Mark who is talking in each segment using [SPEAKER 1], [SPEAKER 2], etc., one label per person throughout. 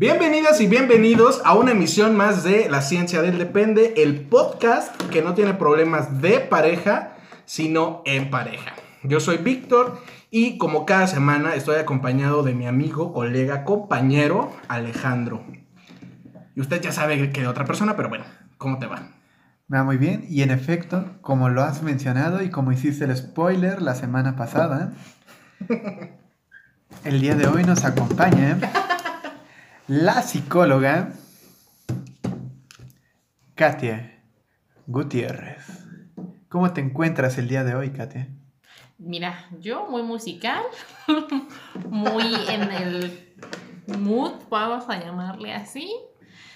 [SPEAKER 1] Bienvenidas y bienvenidos a una emisión más de La Ciencia del Depende, el podcast que no tiene problemas de pareja, sino en pareja. Yo soy Víctor y como cada semana estoy acompañado de mi amigo, colega, compañero Alejandro. Y usted ya sabe que de otra persona, pero bueno, ¿cómo te va?
[SPEAKER 2] Me va muy bien y en efecto, como lo has mencionado y como hiciste el spoiler la semana pasada, el día de hoy nos acompaña la psicóloga Katia Gutiérrez. ¿Cómo te encuentras el día de hoy, Katia?
[SPEAKER 3] Mira, yo muy musical, muy en el mood, vamos a llamarle así,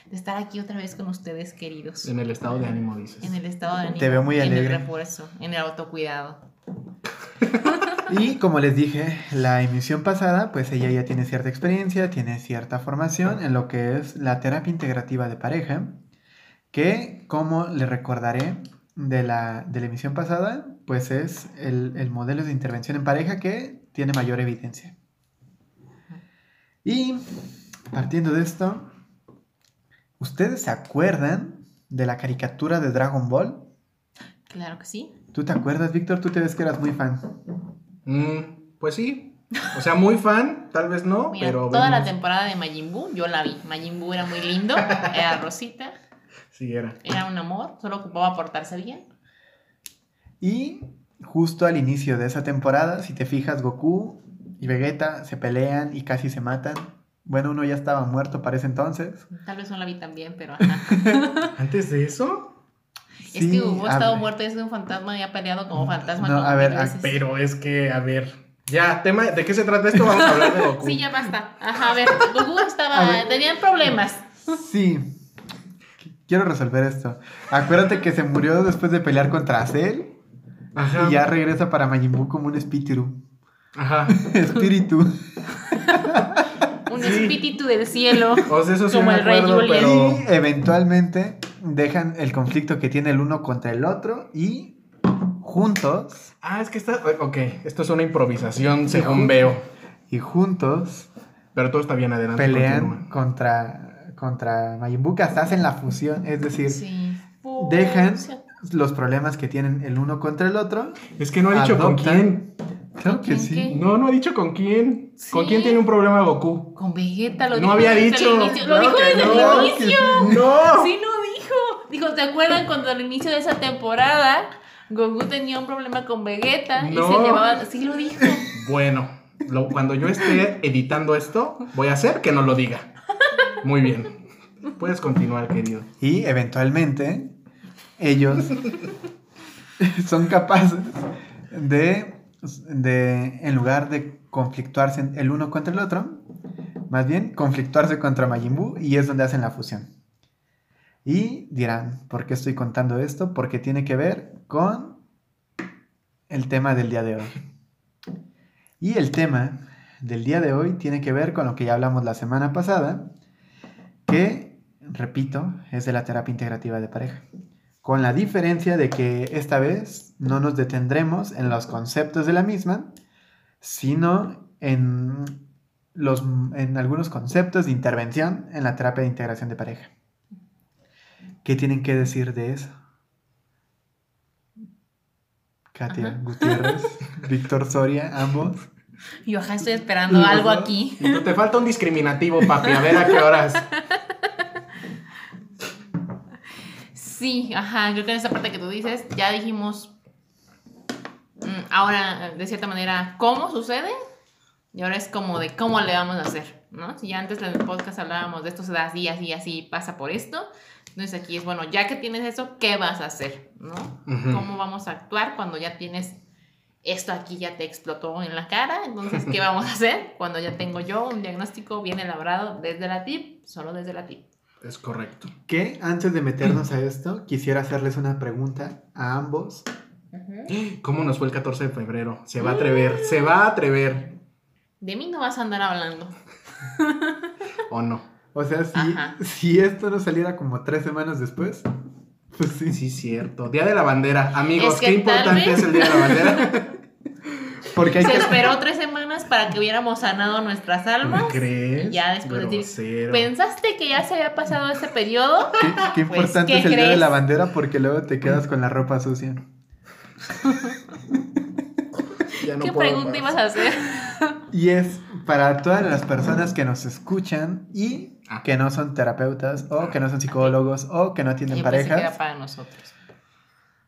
[SPEAKER 3] de estar aquí otra vez con ustedes, queridos.
[SPEAKER 1] En el estado de ánimo, dices.
[SPEAKER 3] En el estado de ánimo.
[SPEAKER 2] Te veo muy alegre.
[SPEAKER 3] En el refuerzo, en el autocuidado.
[SPEAKER 2] Y como les dije la emisión pasada, pues ella ya tiene cierta experiencia, tiene cierta formación en lo que es la terapia integrativa de pareja, que como le recordaré de la, de la emisión pasada, pues es el, el modelo de intervención en pareja que tiene mayor evidencia. Y partiendo de esto, ¿ustedes se acuerdan de la caricatura de Dragon Ball?
[SPEAKER 3] Claro que sí.
[SPEAKER 2] ¿Tú te acuerdas, Víctor? Tú te ves que eras muy fan.
[SPEAKER 1] Mm, pues sí. O sea, muy fan, tal vez no,
[SPEAKER 3] Mira,
[SPEAKER 1] pero.
[SPEAKER 3] toda la temporada de Majin Buu, yo la vi. Majin Buu era muy lindo, era Rosita,
[SPEAKER 1] Sí, era.
[SPEAKER 3] era un amor, solo ocupaba portarse bien.
[SPEAKER 2] Y justo al inicio de esa temporada, si te fijas, Goku y Vegeta se pelean y casi se matan. Bueno, uno ya estaba muerto para ese entonces.
[SPEAKER 3] Tal vez no la vi tan bien, pero ajá.
[SPEAKER 1] ¿Antes de eso?
[SPEAKER 3] Es que Hugo ha estado
[SPEAKER 2] ver.
[SPEAKER 3] muerto y es un fantasma y ha peleado como fantasma.
[SPEAKER 2] No,
[SPEAKER 3] como
[SPEAKER 2] a ver,
[SPEAKER 3] veces.
[SPEAKER 1] Pero es que, a ver. Ya, tema, ¿de qué se trata esto? Vamos a hablar de Goku.
[SPEAKER 3] Sí, ya basta. Ajá, a ver, Goku estaba.
[SPEAKER 2] ver.
[SPEAKER 3] Tenían problemas.
[SPEAKER 2] Sí. Quiero resolver esto. Acuérdate que se murió después de pelear contra Cell
[SPEAKER 1] Ajá.
[SPEAKER 2] y ya regresa para Majin Buu como un espíritu.
[SPEAKER 1] Ajá.
[SPEAKER 2] Espíritu.
[SPEAKER 3] Un
[SPEAKER 1] Sí.
[SPEAKER 3] espíritu del cielo.
[SPEAKER 1] O sea, eso sí
[SPEAKER 3] Como
[SPEAKER 1] me
[SPEAKER 3] el rey
[SPEAKER 1] acuerdo, pero.
[SPEAKER 2] Y eventualmente dejan el conflicto que tiene el uno contra el otro y juntos
[SPEAKER 1] Ah, es que está. Ok, esto es una improvisación, según veo.
[SPEAKER 2] y juntos
[SPEAKER 1] Pero todo está bien adelante.
[SPEAKER 2] pelean
[SPEAKER 1] continúa.
[SPEAKER 2] contra, contra Majin Buu, que hasta hacen la fusión, es decir,
[SPEAKER 3] Sí.
[SPEAKER 2] dejan los problemas que tienen el uno contra el otro.
[SPEAKER 1] Es que no ha dicho con quién.
[SPEAKER 2] Claro que sí.
[SPEAKER 3] qué?
[SPEAKER 1] No, no ha dicho con quién. ¿Con quién tiene un problema Goku?
[SPEAKER 3] Con Vegeta lo
[SPEAKER 1] No
[SPEAKER 3] dijo
[SPEAKER 1] había
[SPEAKER 3] desde
[SPEAKER 1] dicho.
[SPEAKER 3] el inicio.
[SPEAKER 1] Claro
[SPEAKER 3] Lo dijo desde
[SPEAKER 1] no.
[SPEAKER 3] el inicio.
[SPEAKER 2] sí.
[SPEAKER 1] ¡No!
[SPEAKER 3] Sí, lo dijo. Dijo, ¿te acuerdan cuando al inicio de esa temporada Goku tenía un problema con Vegeta y
[SPEAKER 1] No.
[SPEAKER 3] se llevaban. Sí, lo dijo.
[SPEAKER 1] Bueno, lo- cuando yo esté editando esto, voy a hacer que no lo diga. Muy bien. Puedes continuar, querido.
[SPEAKER 2] Y eventualmente ellos son capaces de, de, en lugar de conflictuarse el uno contra el otro, más bien conflictuarse contra Majin y es donde hacen la fusión. Y dirán, ¿por qué estoy contando esto? Porque tiene que ver con el tema del día de hoy. Y el tema del día de hoy tiene que ver con lo que ya hablamos la semana pasada, que, repito, es de la terapia integrativa de pareja. Con la diferencia de que esta vez no nos detendremos en los conceptos de la misma, sino en, los, en algunos conceptos de intervención en la terapia de integración de pareja. ¿Qué tienen que decir de eso? Katia
[SPEAKER 3] Ajá.
[SPEAKER 2] Gutiérrez, Víctor Soria, ambos.
[SPEAKER 3] Yo ajá estoy esperando algo aquí.
[SPEAKER 1] Te falta un discriminativo, papi. A ver a qué horas.
[SPEAKER 3] Sí, ajá, creo que en esa parte que tú dices, ya dijimos mm, ahora, de cierta manera, cómo sucede y ahora es como de cómo le vamos a hacer, ¿no? Si ya antes en el podcast hablábamos de esto se da así, así, así, pasa por esto, entonces aquí es, bueno, ya que tienes eso, ¿qué vas a hacer, ¿no? ¿Cómo vamos a actuar cuando ya tienes esto aquí ya te explotó en la cara, entonces, ¿qué vamos a hacer cuando ya tengo yo un diagnóstico bien elaborado desde la TIP, solo desde la TIP?
[SPEAKER 1] Es correcto.
[SPEAKER 2] Que antes de meternos a esto, quisiera hacerles una pregunta a ambos.
[SPEAKER 1] ¿Cómo nos fue el 14 de febrero? Se va a atrever, se va a atrever.
[SPEAKER 3] De mí no vas a andar hablando.
[SPEAKER 1] ¿O no?
[SPEAKER 2] O sea, si,
[SPEAKER 3] Ajá.
[SPEAKER 2] si esto no saliera como tres semanas después, pues sí.
[SPEAKER 1] Sí, cierto. Día de la bandera. Amigos,
[SPEAKER 3] Es que
[SPEAKER 1] qué importante
[SPEAKER 3] vez-
[SPEAKER 1] es el día de la bandera.
[SPEAKER 2] Porque hay
[SPEAKER 3] Se
[SPEAKER 2] que...
[SPEAKER 3] esperó tres semanas para que hubiéramos sanado nuestras almas.
[SPEAKER 1] ¿Me crees?
[SPEAKER 3] Ya después de decir. ¿Pensaste que ya se había pasado ese periodo?
[SPEAKER 2] Qué, qué
[SPEAKER 3] Pues,
[SPEAKER 2] importante
[SPEAKER 3] ¿qué
[SPEAKER 2] es el día de
[SPEAKER 3] crees?
[SPEAKER 2] la bandera porque luego te quedas con la ropa sucia.
[SPEAKER 1] Ya no
[SPEAKER 3] ¿Qué
[SPEAKER 1] puedo
[SPEAKER 3] pregunta
[SPEAKER 1] más.
[SPEAKER 3] ibas a hacer?
[SPEAKER 2] Y es para todas las personas que nos escuchan y
[SPEAKER 1] Ah.
[SPEAKER 2] que no son terapeutas o que no son psicólogos o que no tienen
[SPEAKER 3] Yo pensé que era
[SPEAKER 2] parejas,
[SPEAKER 3] para nosotros.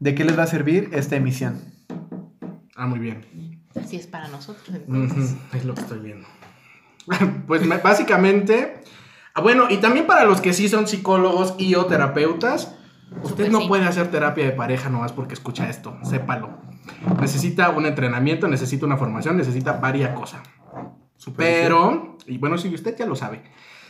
[SPEAKER 2] ¿de qué les va a servir esta emisión?
[SPEAKER 1] Ah, muy bien.
[SPEAKER 3] Así es para nosotros, entonces.
[SPEAKER 1] Es lo que estoy viendo. Pues me- básicamente, ah, bueno, y también para los que sí son psicólogos y o terapeutas, usted
[SPEAKER 3] Súper
[SPEAKER 1] no
[SPEAKER 3] sí.
[SPEAKER 1] puede hacer terapia de pareja nomás porque escucha esto, sépalo. Necesita un entrenamiento, necesita una formación, necesita varias cosas. Pero, y bueno, sí, usted ya lo sabe.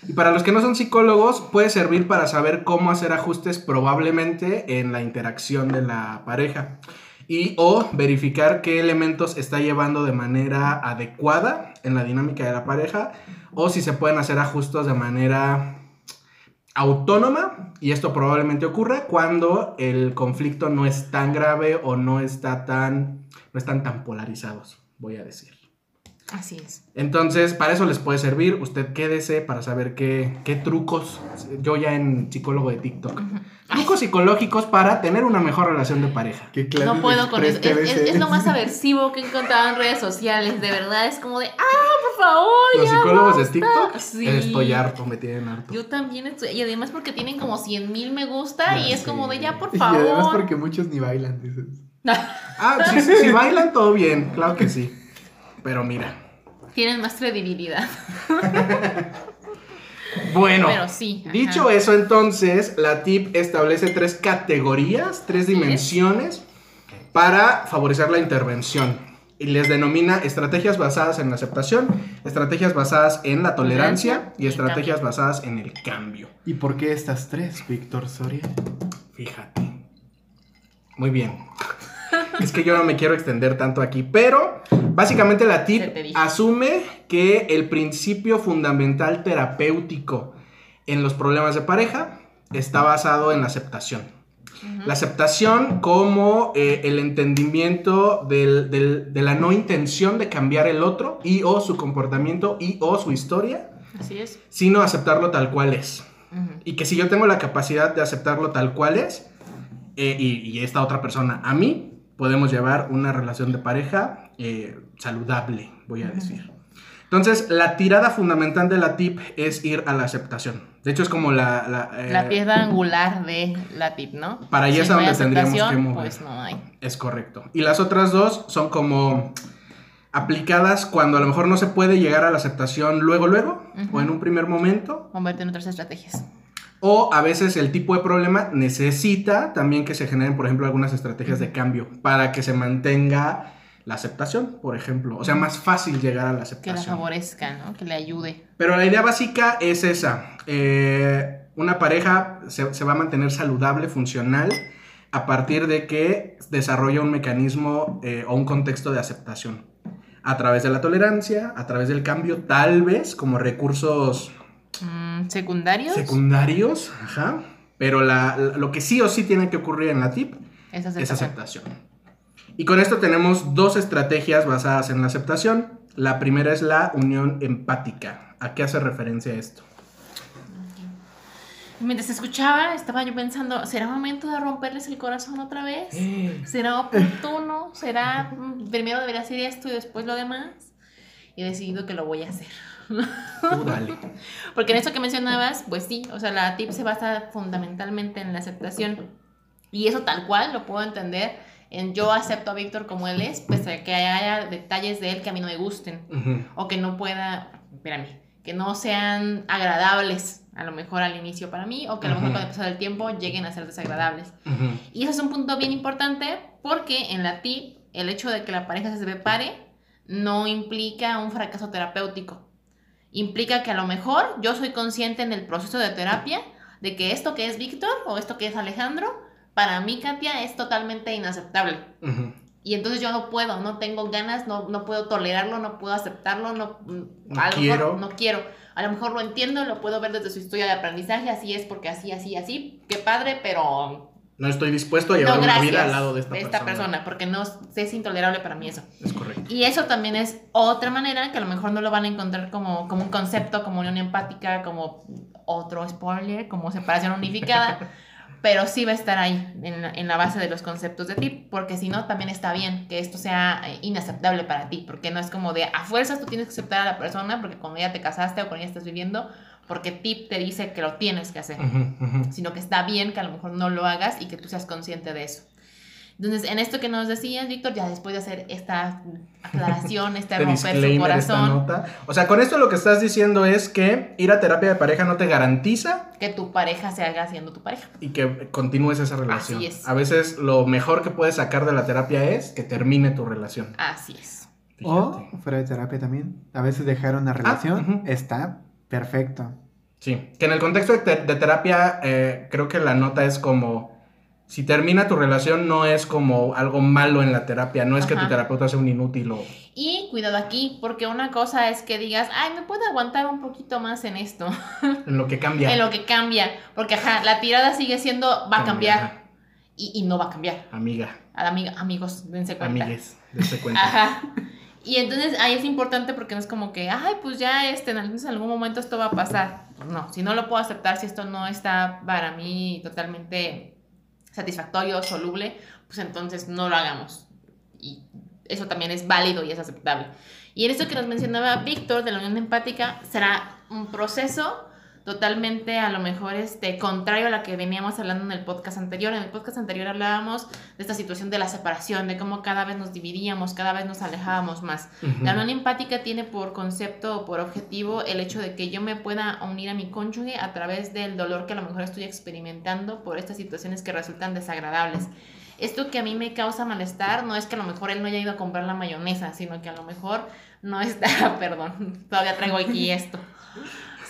[SPEAKER 1] Y para los que no son psicólogos, puede servir para saber cómo hacer ajustes probablemente en la interacción de la pareja. Y o verificar qué elementos está llevando de manera adecuada en la dinámica de la pareja. O si se pueden hacer ajustes de manera autónoma. Y esto probablemente ocurra cuando el conflicto no es tan grave o no está tan. no están tan polarizados, voy a decir.
[SPEAKER 3] Así es.
[SPEAKER 1] Entonces, para eso les puede servir. Usted quédese para saber qué, qué trucos, yo ya en psicólogo de TikTok, trucos psicológicos para tener una mejor relación de pareja.
[SPEAKER 2] ¿Qué
[SPEAKER 3] No puedo con eso. Es, es-
[SPEAKER 2] TVC?
[SPEAKER 3] es lo más aversivo que he encontrado en redes sociales. De verdad, es como de, ah, por favor.
[SPEAKER 1] Los
[SPEAKER 3] ya
[SPEAKER 1] psicólogos de
[SPEAKER 3] basta".
[SPEAKER 1] TikTok,
[SPEAKER 3] Sí.
[SPEAKER 1] estoy harto, me tienen harto.
[SPEAKER 3] Yo también estoy. Y además porque tienen como 100 mil me gusta. y
[SPEAKER 1] Ya
[SPEAKER 3] es como de, ya, por
[SPEAKER 2] Y además
[SPEAKER 3] favor.
[SPEAKER 2] porque muchos ni bailan, dices.
[SPEAKER 1] Ah, sí, sí, sí, bailan todo bien, claro que sí. Pero mira,
[SPEAKER 3] Tienen más credibilidad.
[SPEAKER 1] bueno.
[SPEAKER 3] Pero sí. ajá.
[SPEAKER 1] Dicho eso, entonces, la TIP establece tres categorías, tres dimensiones para favorecer la intervención. Y les denomina estrategias basadas en la aceptación, estrategias basadas en la tolerancia y estrategias basadas en el cambio.
[SPEAKER 2] ¿Y por qué estas tres, Víctor Soria?
[SPEAKER 1] Fíjate. Muy bien. Es que yo no me quiero extender tanto aquí, pero básicamente la TIP asume que el principio fundamental terapéutico en los problemas de pareja está basado en la aceptación. La aceptación como eh, el entendimiento del- del- de la no intención de cambiar el otro y o su comportamiento y o su historia,
[SPEAKER 3] Así es.
[SPEAKER 1] sino aceptarlo tal cual es. Y que si yo tengo la capacidad de aceptarlo tal cual es, eh, y, y esta otra persona a mí, podemos llevar una relación de pareja eh, saludable, voy a decir. Entonces, la tirada fundamental de la tip es ir a la aceptación. De hecho, es como la... La, eh,
[SPEAKER 3] La piedra angular de la tip, ¿no?
[SPEAKER 1] Para allá
[SPEAKER 3] Si
[SPEAKER 1] es
[SPEAKER 3] no
[SPEAKER 1] donde tendríamos que mover.
[SPEAKER 3] Pues no hay.
[SPEAKER 1] Es correcto. Y las otras dos son como aplicadas cuando a lo mejor no se puede llegar a la aceptación luego, luego, o en un primer momento,
[SPEAKER 3] Converte en otras estrategias.
[SPEAKER 1] O a veces el tipo de problema necesita también que se generen, por ejemplo, algunas estrategias de cambio para que se mantenga la aceptación, por ejemplo. O sea, más fácil llegar a la
[SPEAKER 3] Que la
[SPEAKER 1] aceptación.
[SPEAKER 3] favorezca, ¿no? Que le ayude.
[SPEAKER 1] Pero la idea básica es esa. Eh, una pareja se, se va a mantener saludable, funcional, a partir de que desarrolla un mecanismo eh, o un contexto de aceptación. A través de la tolerancia, a través del cambio, tal vez como recursos
[SPEAKER 3] ¿Secundarios?
[SPEAKER 1] secundarios, ajá. Pero la- la- lo que sí o sí tiene que ocurrir en la TIP es
[SPEAKER 3] aceptación.
[SPEAKER 1] aceptación. Y con esto tenemos dos estrategias basadas en la aceptación. La primera es la unión empática. ¿A qué hace referencia esto?
[SPEAKER 3] Mientras escuchaba, estaba yo pensando, ¿será momento de romperles el corazón otra vez? ¿Será oportuno? ¿Será mm, primero debería hacer esto y después lo demás? Y he decidido que lo voy a hacer.
[SPEAKER 1] Tú dale.
[SPEAKER 3] Porque en eso que mencionabas, pues sí, o sea, la tip se basa fundamentalmente en la aceptación. Y eso tal cual lo puedo entender en yo acepto a Víctor como él es, a que haya detalles de él que a mí no me gusten.
[SPEAKER 1] Ujú.
[SPEAKER 3] O que no pueda, espérame, que no sean agradables a lo mejor al inicio para mí, o que a lo mejor con el paso del tiempo lleguen a ser desagradables.
[SPEAKER 1] Ujú.
[SPEAKER 3] Y eso es un punto bien importante porque en la TIP el hecho de que la pareja se separe no implica un fracaso terapéutico. Implica que a lo mejor yo soy consciente en el proceso de terapia de que esto que es Víctor o esto que es Alejandro, para mí, Katia, es totalmente inaceptable. Y entonces yo no puedo, no tengo ganas, no, no puedo tolerarlo, no puedo aceptarlo, no,
[SPEAKER 1] No
[SPEAKER 3] a lo
[SPEAKER 1] quiero.
[SPEAKER 3] mejor no quiero. A lo mejor lo entiendo, lo puedo ver desde su historia de aprendizaje, así es porque así, así, así. Qué padre, pero
[SPEAKER 1] No estoy dispuesto a llevar
[SPEAKER 3] no,
[SPEAKER 1] una vida al lado de esta, persona.
[SPEAKER 3] porque no es intolerable para mí eso.
[SPEAKER 1] Es correcto.
[SPEAKER 3] Y eso también es otra manera que a lo mejor no lo van a encontrar como, como un concepto, como unión empática, como otro spoiler, como separación unificada, pero sí va a estar ahí en la, en la base de los conceptos de ti, porque si no, también está bien que esto sea eh, inaceptable para ti, porque no es como de a fuerzas tú tienes que aceptar a la persona, porque cuando ya te casaste o cuando ya estás viviendo, porque tip te dice que lo tienes que hacer
[SPEAKER 1] Ujú, ujú.
[SPEAKER 3] sino que está bien que a lo mejor no lo hagas y que tú seas consciente de eso. Entonces, en esto que nos decías, Víctor, ya después de hacer esta aclaración, este
[SPEAKER 1] Este
[SPEAKER 3] romper su corazón,
[SPEAKER 1] nota. O sea, con esto lo que estás diciendo es que ir a terapia de pareja no te garantiza
[SPEAKER 3] que tu pareja se haga siendo tu pareja.
[SPEAKER 1] y que continúes esa relación.
[SPEAKER 3] Así es.
[SPEAKER 1] A veces lo mejor que puedes sacar de la terapia es que termine tu relación.
[SPEAKER 3] Así es.
[SPEAKER 2] O
[SPEAKER 1] Fíjate.
[SPEAKER 2] fuera de terapia también. A veces dejar una relación
[SPEAKER 1] ujú.
[SPEAKER 2] está perfecto.
[SPEAKER 1] Sí, que en el contexto de, te- de terapia eh, creo que la nota es como, si termina tu relación no es como algo malo en la terapia, no es que tu
[SPEAKER 3] Ajá.
[SPEAKER 1] terapeuta sea un inútil o...
[SPEAKER 3] Y cuidado aquí, porque una cosa es que digas, ay, me puedo aguantar un poquito más en esto,
[SPEAKER 1] En lo que cambia.
[SPEAKER 3] en lo que cambia, porque ajá, la tirada sigue siendo, va a
[SPEAKER 1] Cambia,
[SPEAKER 3] cambiar, y, y no va a cambiar.
[SPEAKER 1] Amiga,
[SPEAKER 3] A la amiga, amigos, dense cuenta.
[SPEAKER 1] amigues, dense cuenta.
[SPEAKER 3] Ajá. Y entonces ahí es importante porque no es como que, ay, pues ya este, en algún- en algún momento esto va a pasar. No, si no lo puedo aceptar, si esto no está para mí totalmente satisfactorio, soluble, pues entonces no lo hagamos. Y eso también es válido y es aceptable. Y en esto que nos mencionaba Víctor de la unión empática, será un proceso totalmente a lo mejor este contrario a la que veníamos hablando en el podcast anterior. En el podcast anterior hablábamos de esta situación de la separación, de cómo cada vez nos dividíamos, cada vez nos alejábamos más. La unión empática tiene por concepto o por objetivo el hecho de que yo me pueda unir a mi cónyuge a través del dolor que a lo mejor estoy experimentando por estas situaciones que resultan desagradables. Esto que a mí me causa malestar no es que a lo mejor él no haya ido a comprar la mayonesa, sino que a lo mejor no está, perdón, todavía traigo aquí esto,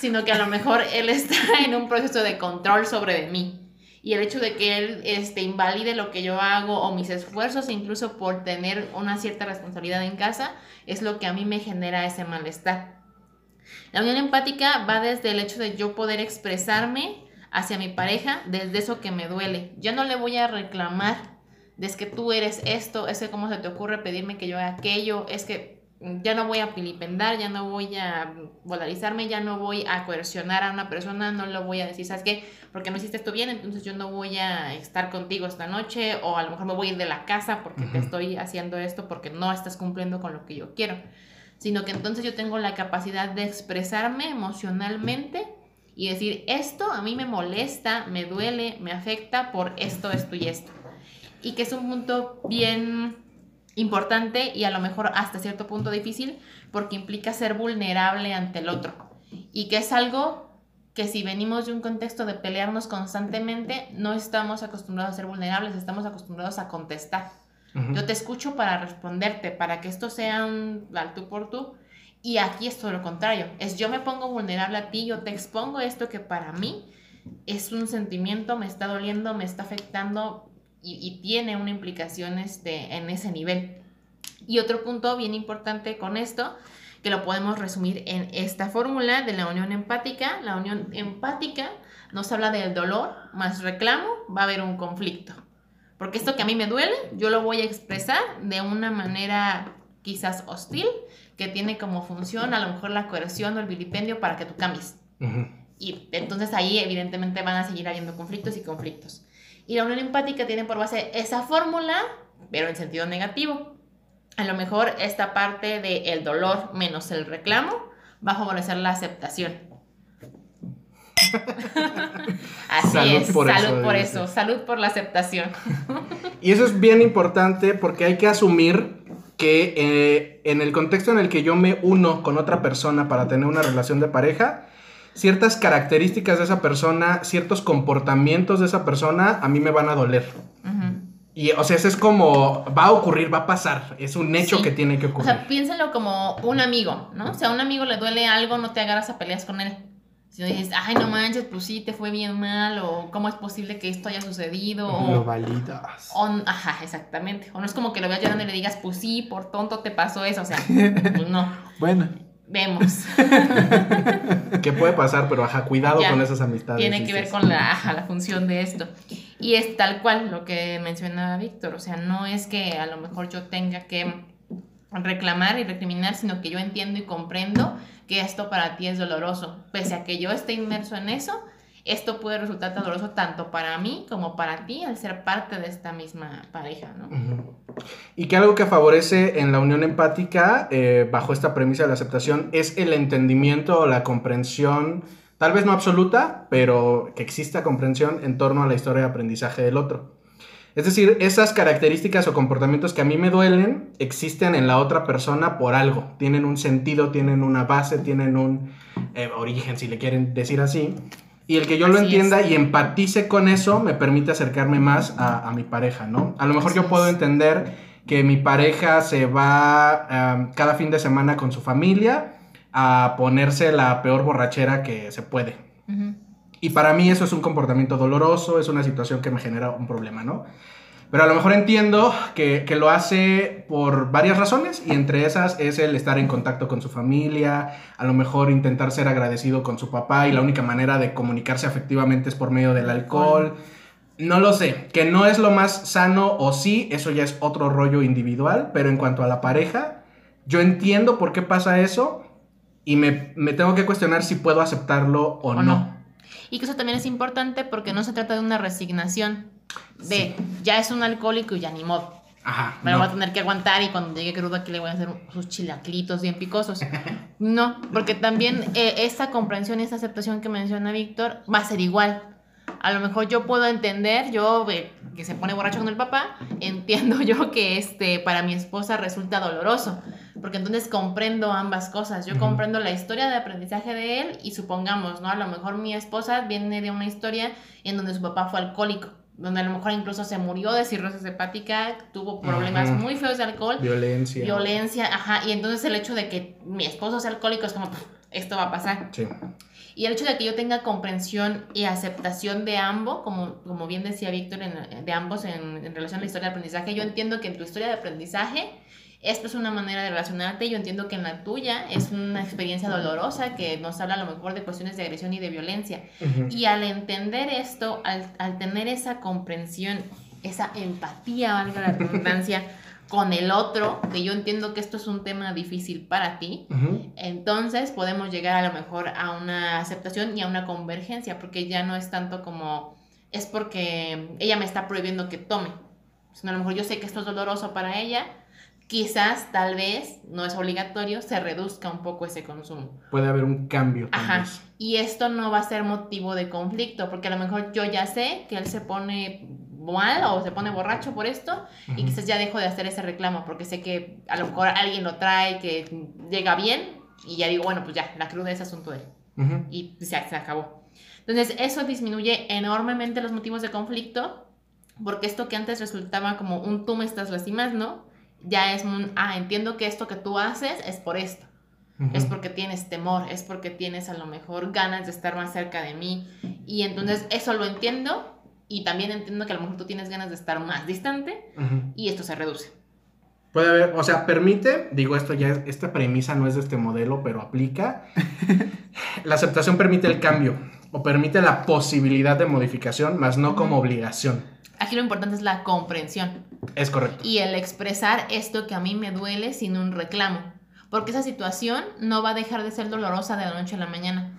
[SPEAKER 3] sino que a lo mejor él está en un proceso de control sobre mí. Y el hecho de que él este, invalide lo que yo hago o mis esfuerzos, incluso por tener una cierta responsabilidad en casa, es lo que a mí me genera ese malestar. La unión empática va desde el hecho de yo poder expresarme hacia mi pareja desde eso que me duele. Yo no le voy a reclamar de es que tú eres esto, es que cómo se te ocurre pedirme que yo haga aquello, es que ya no voy a pilipendar, ya no voy a polarizarme, ya no voy a coercionar a una persona, no lo voy a decir, ¿sabes qué? Porque no hiciste esto bien, entonces yo no voy a estar contigo esta noche o a lo mejor me voy a ir de la casa porque te estoy haciendo esto porque no estás cumpliendo con lo que yo quiero sino que entonces yo tengo la capacidad de expresarme emocionalmente y decir, esto a mí me molesta, me duele, me afecta por esto, esto y esto. Y que es un punto bien importante y a lo mejor hasta cierto punto difícil porque implica ser vulnerable ante el otro. Y que es algo que si venimos de un contexto de pelearnos constantemente, no estamos acostumbrados a ser vulnerables, estamos acostumbrados a contestar. Yo te escucho para responderte, para que esto sea un al tú por tú. Y aquí es todo lo contrario. Es yo me pongo vulnerable a ti, yo te expongo esto que para mí es un sentimiento, me está doliendo, me está afectando y, y tiene una implicación este, en ese nivel. Y otro punto bien importante con esto, que lo podemos resumir en esta fórmula de la unión empática. La unión empática nos habla del dolor más reclamo, va a haber un conflicto. Porque esto que a mí me duele, yo lo voy a expresar de una manera quizás hostil, que tiene como función a lo mejor la coerción o el vilipendio para que tú cambies. Y entonces ahí evidentemente van a seguir habiendo conflictos y conflictos. Y la unión empática tiene por base esa fórmula, pero en sentido negativo. A lo mejor esta parte del el dolor menos el reclamo va a favorecer la aceptación. Así
[SPEAKER 1] Salud
[SPEAKER 3] es,
[SPEAKER 1] por
[SPEAKER 3] salud
[SPEAKER 1] eso,
[SPEAKER 3] por eso, salud por la aceptación.
[SPEAKER 1] Y eso es bien importante porque hay que asumir que eh, en el contexto en el que yo me uno con otra persona para tener una relación de pareja, ciertas características de esa persona, ciertos comportamientos de esa persona a mí me van a doler. Y, o sea, eso es como, va a ocurrir, va a pasar. Es un hecho
[SPEAKER 3] Sí.
[SPEAKER 1] que tiene que
[SPEAKER 3] O
[SPEAKER 1] ocurrir.
[SPEAKER 3] sea, piénsalo como un amigo, ¿no? O sea, a un amigo le duele algo, no te agarras a peleas con él. Si no dices, ay, no manches, pues sí, te fue bien mal, o cómo es posible que esto haya sucedido,
[SPEAKER 2] Lo
[SPEAKER 3] o,
[SPEAKER 2] validas.
[SPEAKER 3] o- ajá, exactamente. O no es como que lo veas llorando y le digas, pues sí, por tonto te pasó eso, o sea, pues no,
[SPEAKER 2] Bueno,
[SPEAKER 3] vemos.
[SPEAKER 1] Que puede pasar, pero ajá, cuidado
[SPEAKER 3] Ya.
[SPEAKER 1] con esas amistades.
[SPEAKER 3] Tiene que ver con la, ajá, la función de esto. Y es tal cual lo que mencionaba Víctor, o sea, no es que a lo mejor yo tenga que reclamar y recriminar, sino que yo entiendo y comprendo que esto para ti es doloroso. Pese a que yo esté inmerso en eso, esto puede resultar doloroso tanto para mí como para ti al ser parte de esta misma pareja, ¿no?
[SPEAKER 1] Y que algo que favorece en la unión empática, eh, bajo esta premisa de la aceptación, es el entendimiento o la comprensión, tal vez no absoluta, pero que exista comprensión en torno a la historia de aprendizaje del otro. Es decir, esas características o comportamientos que a mí me duelen existen en la otra persona por algo. Tienen un sentido, tienen una base, tienen un eh, origen, si le quieren decir así. Y el que yo lo entienda
[SPEAKER 3] es.
[SPEAKER 1] y empatice con eso me permite acercarme más a, a mi pareja, ¿no? A lo mejor
[SPEAKER 3] Así
[SPEAKER 1] yo puedo
[SPEAKER 3] es.
[SPEAKER 1] entender que mi pareja se va cada fin de semana con su familia a ponerse la peor borrachera que se puede. Y para mí eso es un comportamiento doloroso, es una situación que me genera un problema, ¿no? Pero a lo mejor entiendo que, que lo hace por varias razones y entre esas es el estar en contacto con su familia, a lo mejor intentar ser agradecido con su papá y la única manera de comunicarse afectivamente es por medio del alcohol. No lo sé, que no es lo más sano o sí, eso ya es otro rollo individual, pero en cuanto a la pareja, yo entiendo por qué pasa eso y me, me tengo que cuestionar si puedo aceptarlo o,
[SPEAKER 3] O
[SPEAKER 1] no.
[SPEAKER 3] no. Y que eso también es importante porque no se trata de una resignación de ya es un alcohólico y ya ni modo.
[SPEAKER 1] Ajá.
[SPEAKER 3] Me lo
[SPEAKER 1] no.
[SPEAKER 3] voy a tener que aguantar y cuando llegue crudo aquí le voy a hacer sus chilaclitos bien picosos. No, porque también eh, esta comprensión y esta aceptación que menciona Víctor va a ser igual. A lo mejor yo puedo entender, yo eh, que se pone borracho con el papá, entiendo yo que este para mi esposa resulta doloroso, porque entonces comprendo ambas cosas. Yo comprendo la historia de aprendizaje de él y supongamos, ¿no? A lo mejor mi esposa viene de una historia en donde su papá fue alcohólico, donde a lo mejor incluso se murió de cirrosis hepática, tuvo problemas muy feos de alcohol
[SPEAKER 1] Violencia.
[SPEAKER 3] violencia, ajá, y entonces el hecho de que mi esposo sea alcohólico es como, "Puf, esto va a pasar.
[SPEAKER 1] Sí.
[SPEAKER 3] Y el hecho de que yo tenga comprensión y aceptación de ambos, como, como bien decía Víctor, de ambos en, en relación a la historia de aprendizaje, yo entiendo que en tu historia de aprendizaje esto es una manera de relacionarte, yo entiendo que en la tuya es una experiencia dolorosa que nos habla a lo mejor de cuestiones de agresión y de violencia. Y al entender esto, al, al tener esa comprensión, esa empatía, valga la redundancia, con el otro, que yo entiendo que esto es un tema difícil para ti, entonces podemos llegar a lo mejor a una aceptación y a una convergencia, porque ya no es tanto como es porque ella me está prohibiendo que tome, sino a lo mejor yo sé que esto es doloroso para ella, quizás, tal vez, no es obligatorio, se reduzca un poco ese consumo.
[SPEAKER 1] Puede haber un cambio.
[SPEAKER 3] Ajá.
[SPEAKER 1] vez.
[SPEAKER 3] Y esto no va a ser motivo de conflicto, porque a lo mejor yo ya sé que él se pone mal o se pone borracho por esto y quizás ya dejo de hacer ese reclamo porque sé que a lo mejor alguien lo trae, que llega bien y ya digo, bueno, pues ya, la cruda es asunto de él y se, se acabó. Entonces, eso disminuye enormemente los motivos de conflicto, porque esto que antes resultaba como un tú me estás lastimando, ya es un, ah, entiendo que esto que tú haces es por esto. Es porque tienes temor, es porque tienes a lo mejor ganas de estar más cerca de mí. Y entonces eso lo entiendo y también entiendo que a lo mejor tú tienes ganas de estar más distante y esto se reduce.
[SPEAKER 1] Puede haber, o sea, permite, digo esto ya, es- esta premisa no es de este modelo, pero aplica. La aceptación permite el cambio o permite la posibilidad de modificación, más no como obligación.
[SPEAKER 3] Aquí lo importante es la comprensión
[SPEAKER 1] Es correcto.
[SPEAKER 3] y el expresar esto que a mí me duele sin un reclamo. Porque esa situación no va a dejar de ser dolorosa de la noche a la mañana.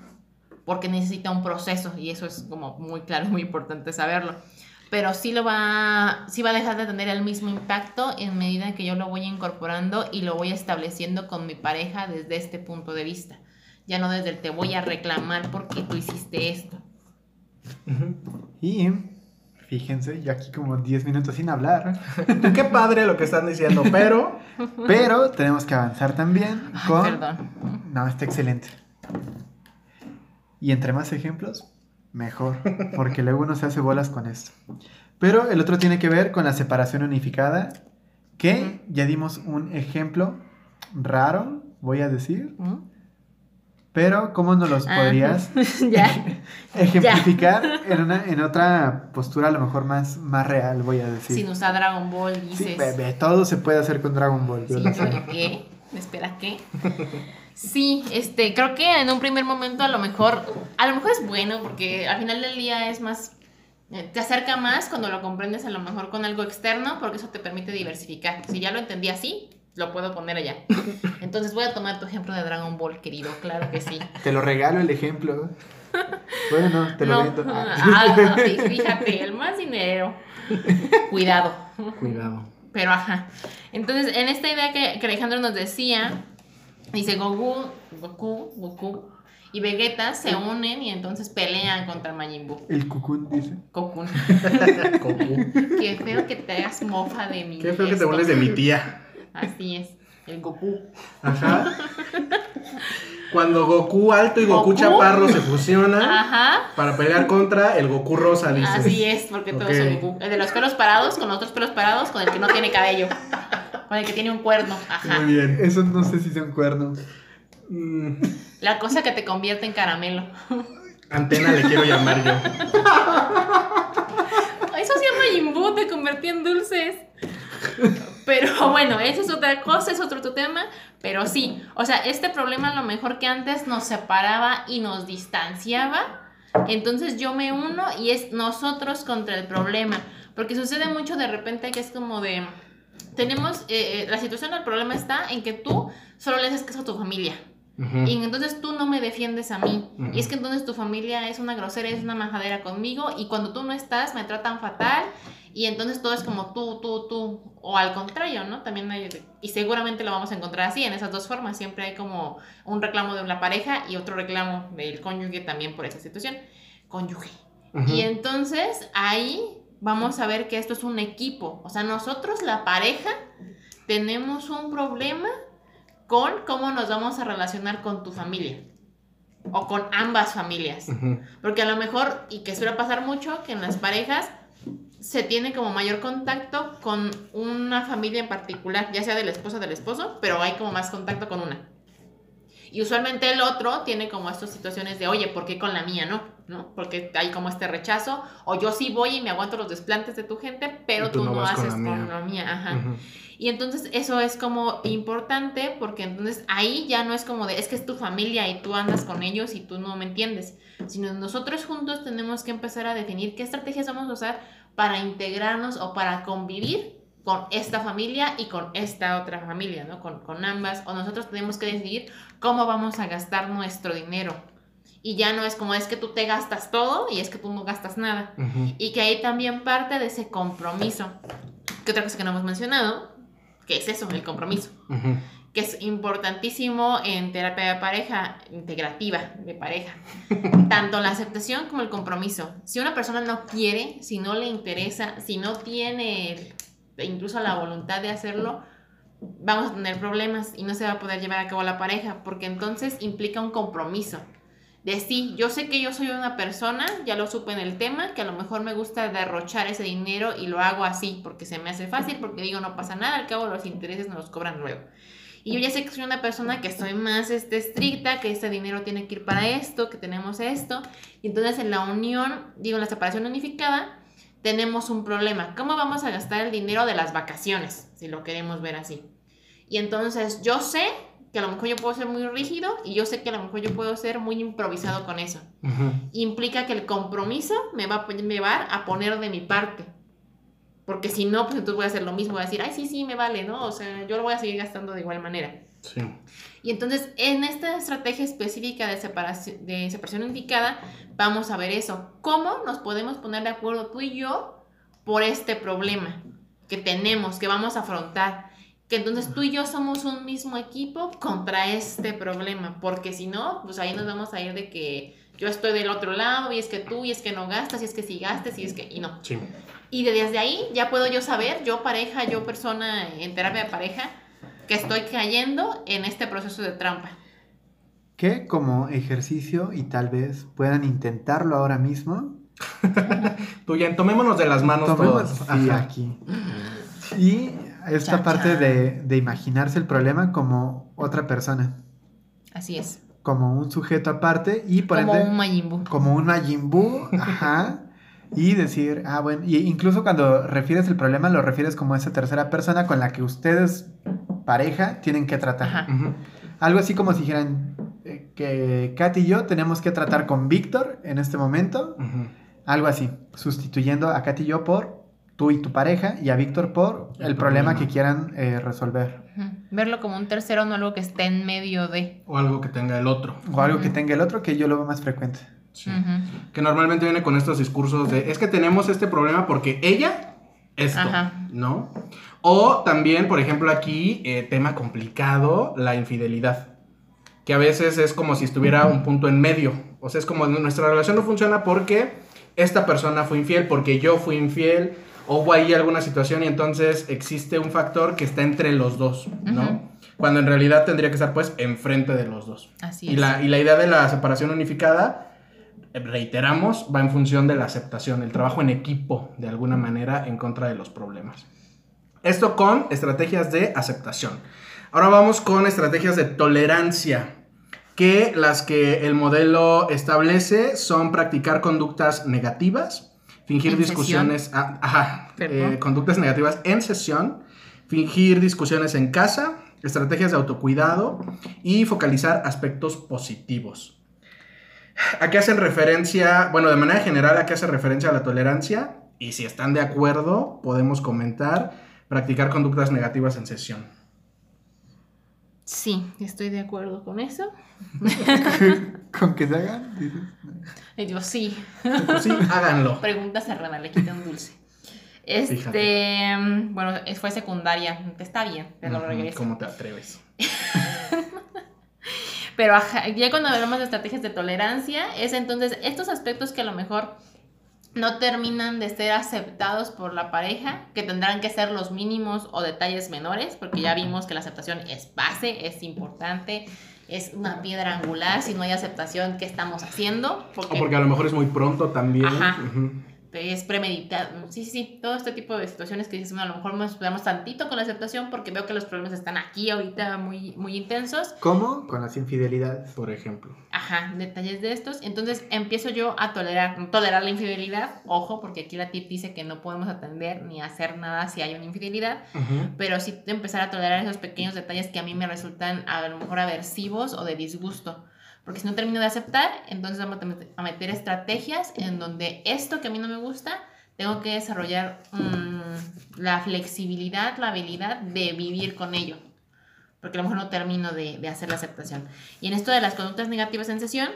[SPEAKER 3] Porque necesita un proceso y eso es como muy claro, muy importante saberlo. Pero sí lo va, sí va a dejar de tener el mismo impacto en medida que yo lo voy incorporando y lo voy estableciendo con mi pareja desde este punto de vista. Ya no desde el te voy a reclamar porque tú hiciste esto.
[SPEAKER 1] Ujú.
[SPEAKER 2] Y fíjense, yo aquí como 10 minutos sin hablar.
[SPEAKER 1] Qué padre lo que están diciendo, pero
[SPEAKER 2] Pero tenemos que avanzar también con...
[SPEAKER 3] perdón.
[SPEAKER 2] No, está excelente. Y entre más ejemplos, mejor, porque luego uno se hace bolas con esto. Pero el otro tiene que ver con la separación unificada, que ya dimos un ejemplo raro, voy a decir.
[SPEAKER 3] ¿Mm?
[SPEAKER 2] Pero, ¿cómo nos los
[SPEAKER 3] Ah,
[SPEAKER 2] podrías ejemplificar en, una, en otra postura a lo mejor más, más real, voy a decir?
[SPEAKER 3] Sin usar Dragon Ball,
[SPEAKER 2] Sí,
[SPEAKER 3] dices.
[SPEAKER 2] bebé, todo se puede hacer con Dragon Ball. yo
[SPEAKER 3] Sí,
[SPEAKER 2] lo sé.
[SPEAKER 3] ¿qué? ¿Espera qué? Sí, este, creo que en un primer momento a lo mejor, a lo mejor es bueno porque al final del día es más, eh, te acerca más cuando lo comprendes a lo mejor con algo externo porque eso te permite diversificar. Si ya lo entendí así, lo puedo poner allá. Entonces voy a tomar tu ejemplo de Dragon Ball, querido, claro que sí.
[SPEAKER 2] Te lo regalo el ejemplo. Bueno, te lo
[SPEAKER 3] No,
[SPEAKER 2] vendo.
[SPEAKER 3] ah, sí, fíjate, el más dinero. Cuidado.
[SPEAKER 1] Cuidado.
[SPEAKER 3] Pero ajá. Entonces, en esta idea que, que Alejandro nos decía, dice Goku, Goku, Goku y Vegeta se unen y entonces pelean contra Majin Buu.
[SPEAKER 2] El cucún dice.
[SPEAKER 3] Goku. Qué feo que te hagas mofa de mí.
[SPEAKER 1] Qué feo que te burles de mi tía.
[SPEAKER 3] Así es. El Goku.
[SPEAKER 1] Ajá. Cuando Goku alto y Goku,
[SPEAKER 3] Goku.
[SPEAKER 1] chaparro se fusionan
[SPEAKER 3] Ajá.
[SPEAKER 1] para pelear contra el Goku rosa, dices.
[SPEAKER 3] Así es, porque todos
[SPEAKER 1] Ok.
[SPEAKER 3] son Goku. El de los pelos parados, con otros pelos parados, con el que no tiene cabello. Con el que tiene un cuerno. Ajá.
[SPEAKER 1] Muy bien.
[SPEAKER 2] Eso no sé si sea un cuerno.
[SPEAKER 1] Mm,
[SPEAKER 3] La cosa que te convierte en caramelo.
[SPEAKER 1] antena le quiero llamar yo.
[SPEAKER 3] Eso se llama Jimbo, te convertí en dulces. Pero bueno, eso es otra cosa, es otro tema. Pero sí, o sea, este problema lo mejor que antes nos separaba y nos distanciaba. Entonces yo me uno y es nosotros contra el problema. Porque sucede mucho de repente que es como de. Tenemos. eh, eh, la situación del problema está en que tú solo le haces caso a tu familia. Y entonces tú no me defiendes a mí. Y es que entonces tu familia es una grosera, es una majadera conmigo. Y cuando tú no estás, me tratan fatal. Y entonces todo es como tú, tú, tú. O al contrario, ¿no? También hay. Y seguramente lo vamos a encontrar así, en esas dos formas. Siempre hay como un reclamo de la pareja y otro reclamo del cónyuge también por esa situación. Cónyuge. Y entonces ahí vamos a ver que esto es un equipo. O sea, nosotros, la pareja, tenemos un problema con cómo nos vamos a relacionar con tu familia. O con ambas familias. Porque a lo mejor, y que suele pasar mucho, que en las parejas se tiene como mayor contacto con una familia en particular, ya sea de la esposa o del esposo, pero hay como más contacto con una. Y usualmente el otro tiene como estas situaciones de, oye, ¿por qué con la mía no? ¿No? Porque hay como este rechazo, o yo sí voy y me aguanto los desplantes de tu gente, pero
[SPEAKER 1] tú
[SPEAKER 3] tú,
[SPEAKER 1] no
[SPEAKER 3] no,
[SPEAKER 1] vas con
[SPEAKER 3] haces
[SPEAKER 1] la
[SPEAKER 3] con
[SPEAKER 1] mía".
[SPEAKER 3] la mía. Ajá. Y entonces eso es como importante porque entonces ahí ya no es como de, es que es tu familia y tú andas con ellos y tú no me entiendes, sino nosotros juntos tenemos que empezar a definir qué estrategias vamos a usar para integrarnos o para convivir con esta familia y con esta otra familia, ¿no? Con, con ambas, o nosotros tenemos que decidir cómo vamos a gastar nuestro dinero. Y ya no es como es que tú te gastas todo y es que tú no gastas nada. Y que ahí también parte de ese compromiso. Que otra cosa que no hemos mencionado, que es eso, el compromiso. Que es importantísimo en terapia de pareja, integrativa de pareja. Tanto la aceptación como el compromiso. Si una persona no quiere, si no le interesa, si no tiene incluso la voluntad de hacerlo, vamos a tener problemas y no se va a poder llevar a cabo la pareja, porque entonces implica un compromiso. De sí, yo sé que yo soy una persona, ya lo supe en el tema, que a lo mejor me gusta derrochar ese dinero y lo hago así, porque se me hace fácil, porque digo no pasa nada, al cabo los intereses nos los cobran luego. Y yo ya sé que soy una persona que soy más este, estricta, que este dinero tiene que ir para esto, que tenemos esto. Y entonces en la unión, digo, en la separación unificada, tenemos un problema. ¿Cómo vamos a gastar el dinero de las vacaciones? Si lo queremos ver así. Y entonces yo sé que a lo mejor yo puedo ser muy rígido y yo sé que a lo mejor yo puedo ser muy improvisado con eso. Implica que el compromiso me va a llevar a poner de mi parte. Porque si no, pues entonces voy a hacer lo mismo, voy a decir, ay, sí, sí, me vale, ¿no? O sea, yo lo voy a seguir gastando de igual manera.
[SPEAKER 1] Sí.
[SPEAKER 3] Y entonces, en esta estrategia específica de separación, de separación indicada, vamos a ver eso. ¿Cómo nos podemos poner de acuerdo tú y yo por este problema que tenemos, que vamos a afrontar? Que entonces tú y yo somos un mismo equipo contra este problema. Porque si no, pues ahí nos vamos a ir de que yo estoy del otro lado y es que tú y es que no gastas y es que si gastes y es que... Y no.
[SPEAKER 1] Sí.
[SPEAKER 3] Y de- desde ahí ya puedo yo saber, yo pareja, yo persona en terapia de pareja, que estoy cayendo en este proceso de trampa.
[SPEAKER 2] que como ejercicio y tal vez puedan intentarlo ahora mismo.
[SPEAKER 1] Tú ya, tomémonos de las manos todos.
[SPEAKER 2] sí,
[SPEAKER 1] Ajá.
[SPEAKER 2] aquí. Y esta parte de, de imaginarse el problema como otra persona,
[SPEAKER 3] Así es.
[SPEAKER 2] como un sujeto aparte y por
[SPEAKER 3] Como
[SPEAKER 2] ende
[SPEAKER 3] un Majin
[SPEAKER 2] como un Majin Buu, ajá, y decir, ah, bueno, y incluso cuando refieres el problema lo refieres como esa tercera persona con la que ustedes, pareja, tienen que tratar. Algo así como si dijeran eh, que Katy y yo tenemos que tratar con Víctor en este momento, algo así, sustituyendo a Katy y yo por tú y tu pareja y a Víctor por el,
[SPEAKER 1] El
[SPEAKER 2] problema.
[SPEAKER 1] problema.
[SPEAKER 2] que quieran eh, resolver.
[SPEAKER 3] Verlo como un tercero, no algo que esté en medio de.
[SPEAKER 1] O algo que tenga el otro.
[SPEAKER 2] O algo que tenga el otro que yo lo veo más frecuente.
[SPEAKER 1] Sí. Que normalmente viene con estos discursos de es que tenemos este problema porque ella esto,
[SPEAKER 3] Ajá.
[SPEAKER 1] ¿no? O también, por ejemplo, aquí, eh, tema complicado, la infidelidad. Que a veces es como si estuviera un punto en medio. O sea, es como nuestra relación no funciona porque esta persona fue infiel, porque yo fui infiel, o hubo ahí alguna situación y entonces existe un factor que está entre los dos, ¿no? Cuando en realidad tendría que estar pues enfrente de los dos.
[SPEAKER 3] Así
[SPEAKER 1] Y
[SPEAKER 3] es.
[SPEAKER 1] la, y la idea de la separación unificada, reiteramos, va en función de la aceptación, el trabajo en equipo, de alguna manera, en contra de los problemas. Esto con estrategias de aceptación. Ahora vamos con estrategias de tolerancia, que las que el modelo establece son practicar conductas negativas, fingir
[SPEAKER 3] En
[SPEAKER 1] discusiones, ah, ajá, eh, conductas negativas en sesión, fingir discusiones en casa, estrategias de autocuidado y focalizar aspectos positivos. ¿A qué hacen referencia? Bueno, de manera general, ¿a qué hace referencia la tolerancia? Y si están de acuerdo, podemos comentar practicar conductas negativas en sesión.
[SPEAKER 3] Sí, estoy de acuerdo con eso.
[SPEAKER 2] ¿Con que se hagan? Dices.
[SPEAKER 3] Y yo, sí.
[SPEAKER 1] Pues sí, háganlo.
[SPEAKER 3] Pregunta cerrada, le quité un dulce. Este,
[SPEAKER 1] Fíjate.
[SPEAKER 3] bueno, fue secundaria. Está bien, te lo regreso.
[SPEAKER 1] ¿Cómo te atreves?
[SPEAKER 3] Pero ajá, ya cuando hablamos de estrategias de tolerancia, es entonces estos aspectos que a lo mejor no terminan de ser aceptados por la pareja, que tendrán que ser los mínimos o detalles menores, porque ya vimos que la aceptación es base, es importante, es una piedra angular. Si no hay aceptación, ¿qué estamos haciendo?
[SPEAKER 1] O porque a lo mejor es muy pronto también.
[SPEAKER 3] Ajá. Es premeditado. Sí, sí. Todo este tipo de situaciones que dices, bueno, a lo mejor nos esperamos tantito con la aceptación porque veo que los problemas están aquí ahorita muy, muy intensos.
[SPEAKER 2] ¿Cómo? Con las infidelidades.
[SPEAKER 1] Por ejemplo.
[SPEAKER 3] Ajá, detalles de estos. Entonces empiezo yo a tolerar, tolerar la infidelidad. Ojo, porque aquí la tip dice que no podemos atender ni hacer nada si hay una infidelidad. Pero sí empezar a tolerar esos pequeños detalles que a mí me resultan a lo mejor aversivos o de disgusto. Porque si no termino de aceptar, entonces vamos a met- a meter estrategias en donde esto que a mí no me gusta, tengo que desarrollar mm, la flexibilidad, la habilidad de vivir con ello. Porque a lo mejor no termino de, de hacer la aceptación. Y en esto de las conductas negativas en sesión,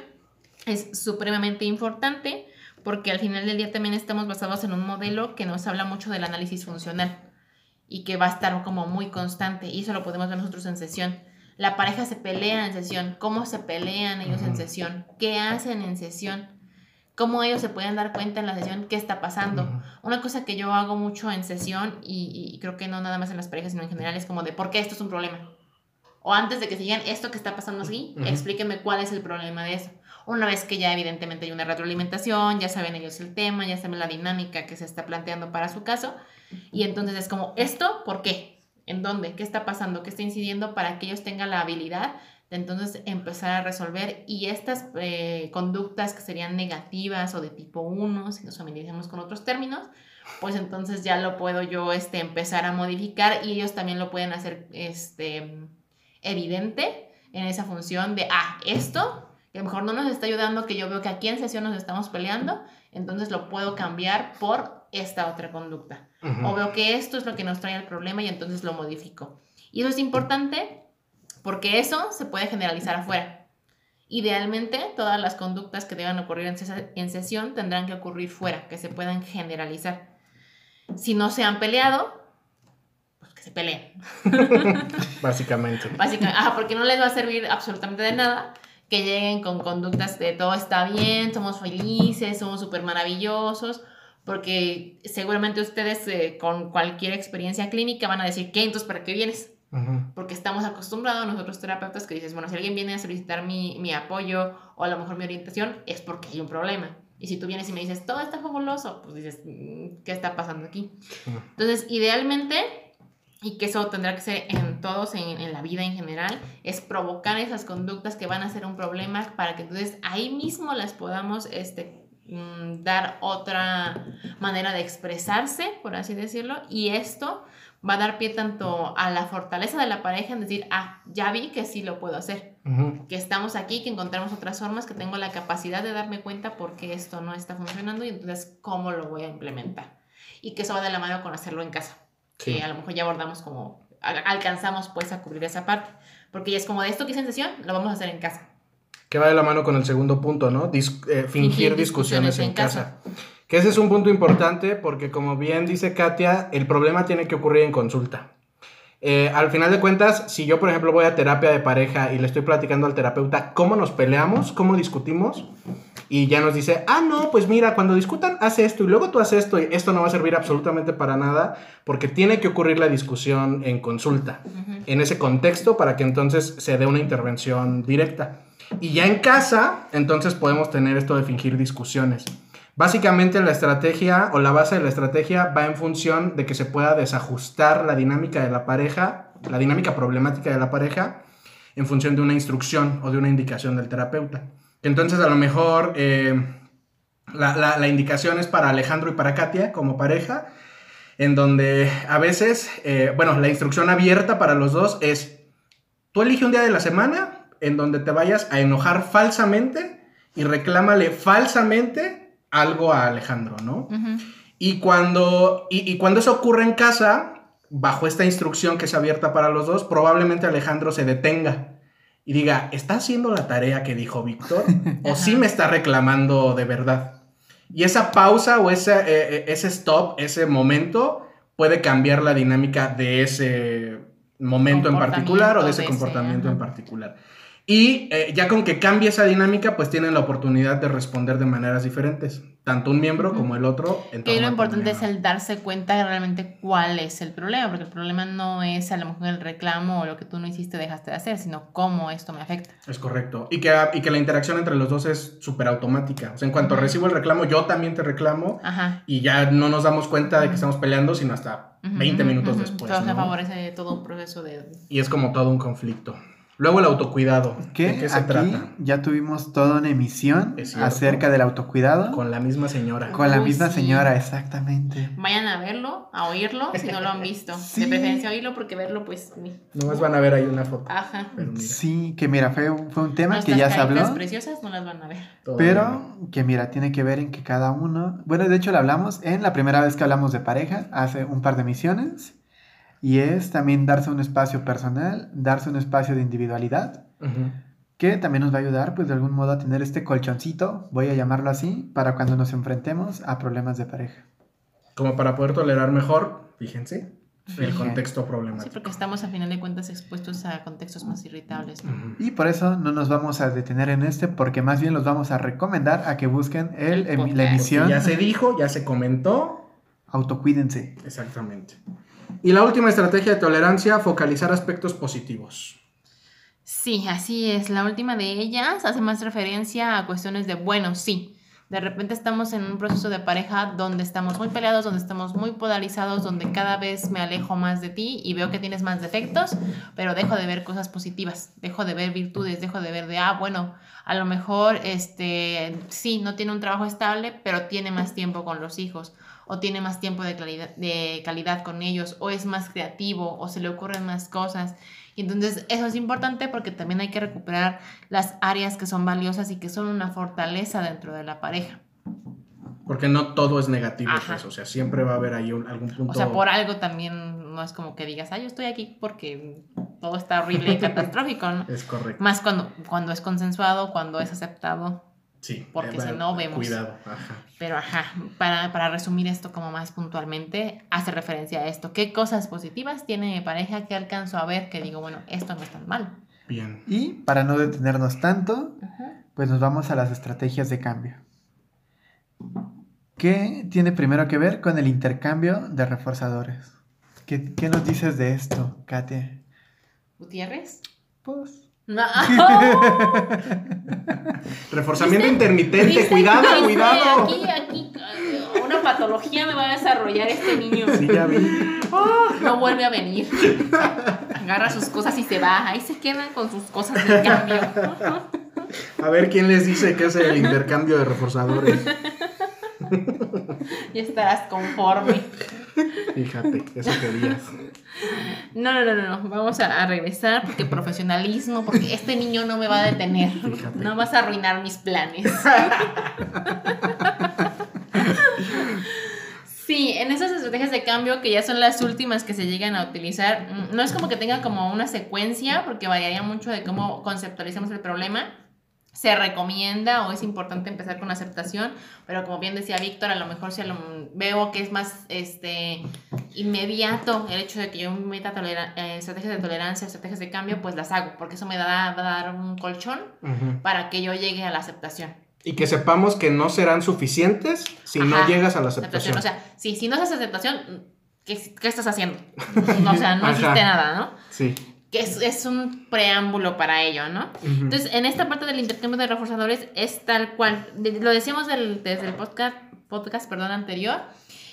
[SPEAKER 3] es supremamente importante porque al final del día también estamos basados en un modelo que nos habla mucho del análisis funcional y que va a estar como muy constante y eso lo podemos ver nosotros en sesión. La pareja se pelea en sesión, cómo se pelean ellos en sesión, qué hacen en sesión, cómo ellos se pueden dar cuenta en la sesión qué está pasando. Una cosa que yo hago mucho en sesión y, y creo que no nada más en las parejas, sino en general es como de por qué esto es un problema. O antes de que se digan esto que está pasando así,
[SPEAKER 1] Ujú.
[SPEAKER 3] explíquenme cuál es el problema de eso. Una vez que ya evidentemente hay una retroalimentación, ya saben ellos el tema, ya saben la dinámica que se está planteando para su caso, y entonces es como, ¿esto por qué? ¿En dónde? ¿Qué está pasando? ¿Qué está incidiendo para que ellos tengan la habilidad de entonces empezar a resolver? Y estas eh, conductas que serían negativas o de tipo 1, si nos familiarizamos con otros términos, pues entonces ya lo puedo yo este, empezar a modificar y ellos también lo pueden hacer este, evidente en esa función de, ah, esto que a lo mejor no nos está ayudando, que yo veo que aquí en sesión nos estamos peleando, entonces lo puedo cambiar por esta otra conducta.
[SPEAKER 1] Ujú.
[SPEAKER 3] O veo que esto es lo que nos trae el problema y entonces lo modifico. Y eso es importante porque eso se puede generalizar afuera. Idealmente, todas las conductas que deban ocurrir en, ses- en sesión tendrán que ocurrir fuera, que se puedan generalizar. Si no se han peleado, pues que se peleen.
[SPEAKER 1] Básicamente.
[SPEAKER 3] Básicamente, ah, porque no les va a servir absolutamente de nada que lleguen con conductas de todo está bien, somos felices, somos súper maravillosos, porque seguramente ustedes eh, con cualquier experiencia clínica van a decir, ¿qué? Entonces, ¿para qué vienes? Porque estamos acostumbrados nosotros terapeutas que dices, bueno, si alguien viene a solicitar mi, mi apoyo o a lo mejor mi orientación, es porque hay un problema. Y si tú vienes y me dices, todo está fabuloso, pues dices, "Mm, ¿qué está pasando aquí? Entonces, idealmente, y que eso tendrá que ser en todos, en, en la vida en general, es provocar esas conductas que van a ser un problema para que entonces ahí mismo las podamos este, mm, dar otra manera de expresarse, por así decirlo, y esto va a dar pie tanto a la fortaleza de la pareja en decir, ah, ya vi que sí lo puedo hacer, que estamos aquí, que encontramos otras formas, que tengo la capacidad de darme cuenta porque esto no está funcionando y entonces cómo lo voy a implementar. Y que eso va de la mano con hacerlo en casa
[SPEAKER 1] Sí.
[SPEAKER 3] que a lo mejor ya abordamos como, al- alcanzamos pues a cubrir esa parte. Porque ya es como de esto que sesión, lo vamos a hacer en casa.
[SPEAKER 1] Que va de la mano con el segundo punto, ¿no? Dis- eh, fingir,
[SPEAKER 3] Fingir
[SPEAKER 1] discusiones,
[SPEAKER 3] discusiones
[SPEAKER 1] en
[SPEAKER 3] en
[SPEAKER 1] casa. Que ese es un punto importante porque, como bien dice Katia, el problema tiene que ocurrir en consulta. Eh, al final de cuentas, si yo, por ejemplo, voy a terapia de pareja y le estoy platicando al terapeuta cómo nos peleamos, cómo discutimos, y ya nos dice, ah, no, pues mira, cuando discutan, haz esto y luego tú haces esto y esto no va a servir absolutamente para nada porque tiene que ocurrir la discusión en consulta, en ese contexto para que entonces se dé una intervención directa. Y ya en casa, entonces podemos tener esto de fingir discusiones. Básicamente la estrategia o la base de la estrategia va en función de que se pueda desajustar la dinámica de la pareja, la dinámica problemática de la pareja, en función de una instrucción o de una indicación del terapeuta. Entonces a lo mejor eh, la, la- indicación es para Alejandro y para Katia como pareja, en donde a veces, eh, bueno, la instrucción abierta para los dos es, tú elige un día de la semana en donde te vayas a enojar falsamente y reclámale falsamente algo a Alejandro, ¿no? Y cuando, y, y cuando eso ocurre en casa, bajo esta instrucción que es abierta para los dos, probablemente Alejandro se detenga y diga, ¿está haciendo la tarea que dijo Víctor? ¿O sí me está reclamando de verdad? Y esa pausa o ese, eh, eh, ese stop, ese momento, puede cambiar la dinámica de ese momento en particular o de ese
[SPEAKER 3] Comportamiento ese,
[SPEAKER 1] en particular. Y eh, ya con que cambie esa dinámica, pues tienen la oportunidad de responder de maneras diferentes, tanto un miembro como el otro. Torno
[SPEAKER 3] lo importante es el darse cuenta realmente cuál es el problema, porque el problema no es a lo mejor el reclamo o lo que tú no hiciste dejaste de hacer, sino cómo esto me afecta.
[SPEAKER 1] Es correcto. Y que, y que la interacción entre los dos es súper automática. O sea, en cuanto recibo el reclamo, yo también te reclamo
[SPEAKER 3] Ajá.
[SPEAKER 1] y ya no nos damos cuenta de que estamos peleando, sino hasta
[SPEAKER 3] Ujú,
[SPEAKER 1] 20
[SPEAKER 3] ujú,
[SPEAKER 1] minutos
[SPEAKER 3] ujú.
[SPEAKER 1] después.
[SPEAKER 3] Todo se
[SPEAKER 1] ¿no?
[SPEAKER 3] favorece todo un proceso de...
[SPEAKER 1] Y es como todo un conflicto. Luego el autocuidado.
[SPEAKER 2] Que
[SPEAKER 1] ¿De qué se
[SPEAKER 2] aquí
[SPEAKER 1] trata?
[SPEAKER 2] ya tuvimos toda una emisión acerca del autocuidado
[SPEAKER 1] Con la misma señora.
[SPEAKER 2] con la misma
[SPEAKER 3] sí.
[SPEAKER 2] señora, exactamente.
[SPEAKER 3] Vayan a verlo, a oírlo, si no lo han visto.
[SPEAKER 2] Sí.
[SPEAKER 3] De preferencia oírlo, porque verlo, pues... ni-
[SPEAKER 1] Nomás van a ver ahí una foto.
[SPEAKER 3] Ajá.
[SPEAKER 2] Sí, que mira, fue, un- fue un tema que ya se habló,
[SPEAKER 3] preciosas no las van a ver.
[SPEAKER 1] todo
[SPEAKER 2] pero que mira, tiene que ver en que cada uno, bueno, de hecho lo hablamos en la primera vez que hablamos de pareja, hace un par de misiones, y es también darse un espacio personal, darse un espacio de individualidad, que también nos va a ayudar, pues de algún modo a tener este colchoncito, voy a llamarlo así, para cuando nos enfrentemos a problemas de pareja.
[SPEAKER 1] Como para poder tolerar mejor, fíjense, el
[SPEAKER 2] Fíjense.
[SPEAKER 1] contexto
[SPEAKER 3] Sí,
[SPEAKER 1] problemático.
[SPEAKER 3] porque estamos a final de cuentas expuestos a contextos más irritables.
[SPEAKER 2] Y por eso no nos vamos a detener en este, porque más bien los vamos a recomendar a que busquen el,
[SPEAKER 3] El
[SPEAKER 2] em- la
[SPEAKER 1] Porque
[SPEAKER 2] emisión
[SPEAKER 1] ya se dijo, ya se comentó.
[SPEAKER 2] Autocuídense.
[SPEAKER 1] Exactamente. Y la última estrategia de tolerancia, focalizar aspectos positivos.
[SPEAKER 3] Sí, así es. La última de ellas hace más referencia a cuestiones de, bueno, sí, de repente estamos en un proceso de pareja donde estamos muy peleados, donde estamos muy polarizados, donde cada vez me alejo más de ti y veo que tienes más defectos, pero dejo de ver cosas positivas, dejo de ver virtudes, dejo de ver de, ah, bueno, a lo mejor, este, sí, no tiene un trabajo estable, pero tiene más tiempo con los hijos, o tiene más tiempo de, calidad, de calidad con ellos, o es más creativo, o se le ocurren más cosas. Y entonces eso es importante porque también hay que recuperar las áreas que son valiosas y que son una fortaleza dentro de la pareja.
[SPEAKER 1] Porque no todo es negativo, pues, o sea, siempre va a haber ahí un- algún punto.
[SPEAKER 3] O sea, por algo también no es como que digas, ah, yo estoy aquí porque todo está horrible y catastrófico, ¿no?
[SPEAKER 1] Es correcto.
[SPEAKER 3] Más cuando, cuando es consensuado, cuando es aceptado.
[SPEAKER 1] Sí.
[SPEAKER 3] porque
[SPEAKER 1] eh,
[SPEAKER 3] si no vemos.
[SPEAKER 1] Cuidado. Ajá.
[SPEAKER 3] Pero ajá, para, para resumir esto como más puntualmente, hace referencia a esto. ¿Qué cosas positivas tiene mi pareja que alcanzo a ver que digo, bueno, esto no es tan mal?
[SPEAKER 1] Bien.
[SPEAKER 2] Y para no detenernos tanto,
[SPEAKER 3] Ajá.
[SPEAKER 2] pues nos vamos a las estrategias de cambio. ¿Qué tiene primero que ver con el intercambio de reforzadores? ¿Qué, qué nos dices de esto, Kate?
[SPEAKER 3] Gutiérrez.
[SPEAKER 2] Pues.
[SPEAKER 3] No.
[SPEAKER 1] Reforzamiento
[SPEAKER 3] ¿Viste?
[SPEAKER 1] intermitente,
[SPEAKER 3] ¿Viste?
[SPEAKER 1] cuidado,
[SPEAKER 3] ¿Viste?
[SPEAKER 1] cuidado.
[SPEAKER 3] Aquí, aquí, eh, una patología me va a desarrollar este niño.
[SPEAKER 1] Sí, ya vi.
[SPEAKER 3] No vuelve a venir. Agarra sus cosas y se va. Ahí se quedan con sus cosas de cambio.
[SPEAKER 1] A ver quién les dice que es el intercambio de reforzadores.
[SPEAKER 3] Ya estarás conforme.
[SPEAKER 1] Fíjate, eso querías.
[SPEAKER 3] No, no, no, no, no. Vamos a, a regresar porque profesionalismo, porque este niño no me va a detener.
[SPEAKER 1] Fíjate.
[SPEAKER 3] No vas a arruinar mis planes. Sí, en esas estrategias de cambio que ya son las últimas que se llegan a utilizar, mm, no es como que tenga como una secuencia, porque variaría mucho de cómo conceptualizamos el problema. Se recomienda o es importante empezar con la aceptación, pero como bien decía Víctor, a lo mejor si lo- veo que es más este, inmediato el hecho de que yo me meta eh, estrategias de tolerancia, estrategias de cambio, pues las hago, porque eso me da, va a dar un colchón
[SPEAKER 1] Ujú.
[SPEAKER 3] para que yo llegue a la aceptación.
[SPEAKER 1] Y que sepamos que no serán suficientes si no
[SPEAKER 3] Ajá,
[SPEAKER 1] llegas a la
[SPEAKER 3] aceptación.
[SPEAKER 1] aceptación.
[SPEAKER 3] O sea, si, si no haces aceptación, ¿qué, qué estás haciendo? No, o sea, no
[SPEAKER 1] Ajá.
[SPEAKER 3] hiciste nada, ¿no?
[SPEAKER 1] sí.
[SPEAKER 3] Que es, es un preámbulo para ello, ¿no? Entonces, en esta parte del intercambio de reforzadores es tal cual. Lo decíamos del- desde el podcast, podcast perdón, anterior,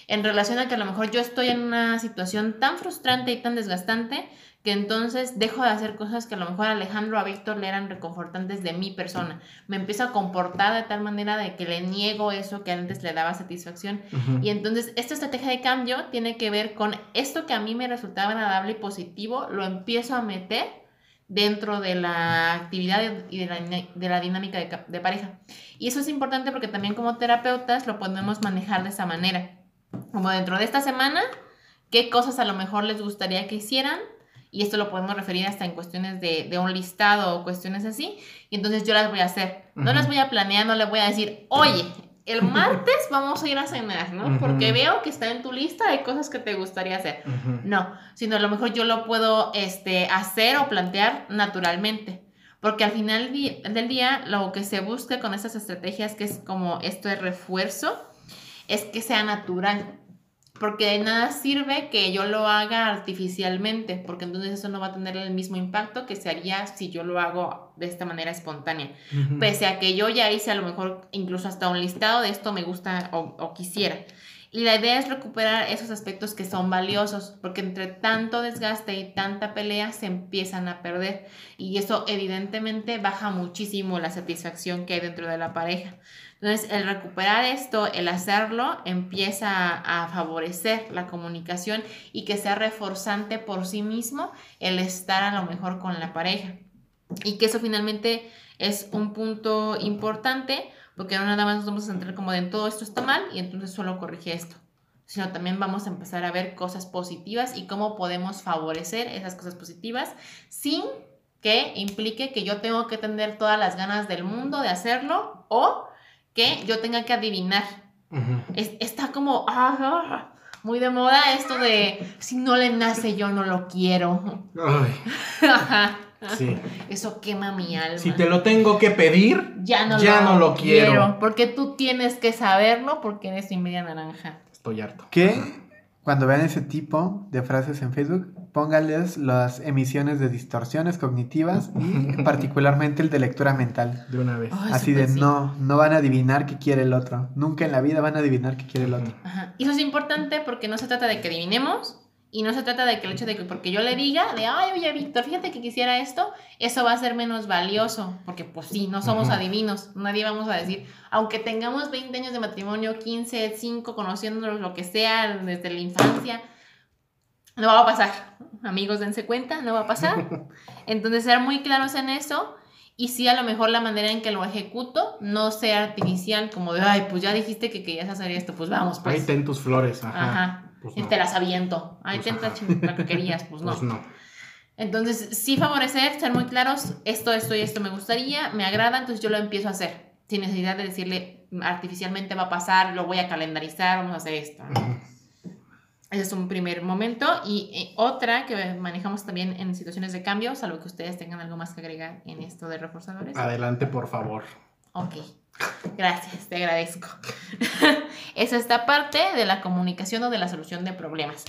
[SPEAKER 3] en relación a que a lo mejor yo estoy en una situación tan frustrante y tan desgastante que entonces dejo de hacer cosas que a lo mejor a Alejandro o a Víctor le eran reconfortantes de mi persona. Me empiezo a comportar de tal manera de que le niego eso que antes le daba satisfacción y entonces esta estrategia de cambio tiene que ver con esto que a mí me resultaba agradable y positivo, lo empiezo a meter dentro de la actividad y de la, de la dinámica de, ca- de pareja. Y eso es importante porque también como terapeutas lo podemos manejar de esa manera. Como dentro de esta semana, qué cosas a lo mejor les gustaría que hicieran. Y esto lo podemos referir hasta en cuestiones de, de un listado o cuestiones así. Y entonces yo las voy a hacer. No las voy a planear, no le voy a decir, oye, el martes vamos a ir a cenar, ¿no? Porque veo que está en tu lista de cosas que te gustaría hacer. No, sino a lo mejor yo lo puedo este, hacer o plantear naturalmente. Porque al final del día lo que se busca con estas estrategias, que es como esto de refuerzo, es que sea natural. Porque de nada sirve que yo lo haga artificialmente, porque entonces eso no va a tener el mismo impacto que se haría si yo lo hago de esta manera espontánea. Pese a que yo ya hice a lo mejor incluso hasta un listado de esto me gusta o, o quisiera. Y la idea es recuperar esos aspectos que son valiosos, porque entre tanto desgaste y tanta pelea se empiezan a perder. Y eso evidentemente baja muchísimo la satisfacción que hay dentro de la pareja. Entonces, el recuperar esto, el hacerlo, empieza a, favorecer la comunicación y que sea reforzante por sí mismo el estar a lo mejor con la pareja. Y que eso finalmente es un punto importante porque no nada más nos vamos a centrar como de todo esto está mal y entonces solo corrige esto, sino también vamos a empezar a ver cosas positivas y cómo podemos favorecer esas cosas positivas sin que implique que yo tengo que tener todas las ganas del mundo de hacerlo o que yo tenga que adivinar. Es- está como ah, ah, muy de moda esto de si no le nace yo no lo quiero.
[SPEAKER 1] Ay,
[SPEAKER 3] Ajá.
[SPEAKER 1] sí.
[SPEAKER 3] Eso quema mi alma.
[SPEAKER 1] Si te lo tengo que pedir,
[SPEAKER 3] Ya no,
[SPEAKER 1] Ya
[SPEAKER 3] lo,
[SPEAKER 1] no lo quiero.
[SPEAKER 3] Porque tú tienes que saberlo porque eres mi media naranja.
[SPEAKER 1] estoy harto.
[SPEAKER 2] Que cuando vean ese tipo de frases en Facebook, póngales las emisiones de distorsiones cognitivas y particularmente el de lectura mental.
[SPEAKER 1] De una vez.
[SPEAKER 2] Así de
[SPEAKER 3] sí.
[SPEAKER 2] no, no van a adivinar qué quiere el otro. Nunca en la vida van a adivinar qué quiere el otro.
[SPEAKER 3] Ajá. Y eso es importante porque no se trata de que adivinemos y no se trata de que el hecho de que porque yo le diga de, ay, oye, Víctor, fíjate que quisiera esto, eso va a ser menos valioso. Porque pues sí, no somos
[SPEAKER 1] Ujú.
[SPEAKER 3] adivinos. Nadie vamos a decir, aunque tengamos 20 años de matrimonio, 15, 5, conociéndonos, lo que sea, desde la infancia, no va a pasar. Amigos, dense cuenta, no va a pasar. Entonces, ser muy claros en eso. Y sí, a lo mejor la manera en que lo ejecuto no sea artificial, como de, ay, pues ya dijiste que querías hacer esto, pues vamos,
[SPEAKER 1] Ahí
[SPEAKER 3] pues.
[SPEAKER 1] ten tus flores. Ajá.
[SPEAKER 3] Ajá.
[SPEAKER 1] Pues
[SPEAKER 3] Y
[SPEAKER 1] no.
[SPEAKER 3] te las aviento. Ahí
[SPEAKER 1] Pues
[SPEAKER 3] te la que querías, pues no.
[SPEAKER 1] Pues no.
[SPEAKER 3] Entonces, sí favorecer, ser muy claros, esto, esto y esto me gustaría, me agrada, entonces yo lo empiezo a hacer. Sin necesidad de decirle artificialmente va a pasar, lo voy a calendarizar, vamos a hacer esto. Ese es un primer momento. Y eh, otra que manejamos también en situaciones de cambio, salvo que ustedes tengan algo más que agregar en esto de reforzadores.
[SPEAKER 1] Adelante, por favor.
[SPEAKER 3] Ok. Gracias, te agradezco. es esta parte de la comunicación o de la solución de problemas.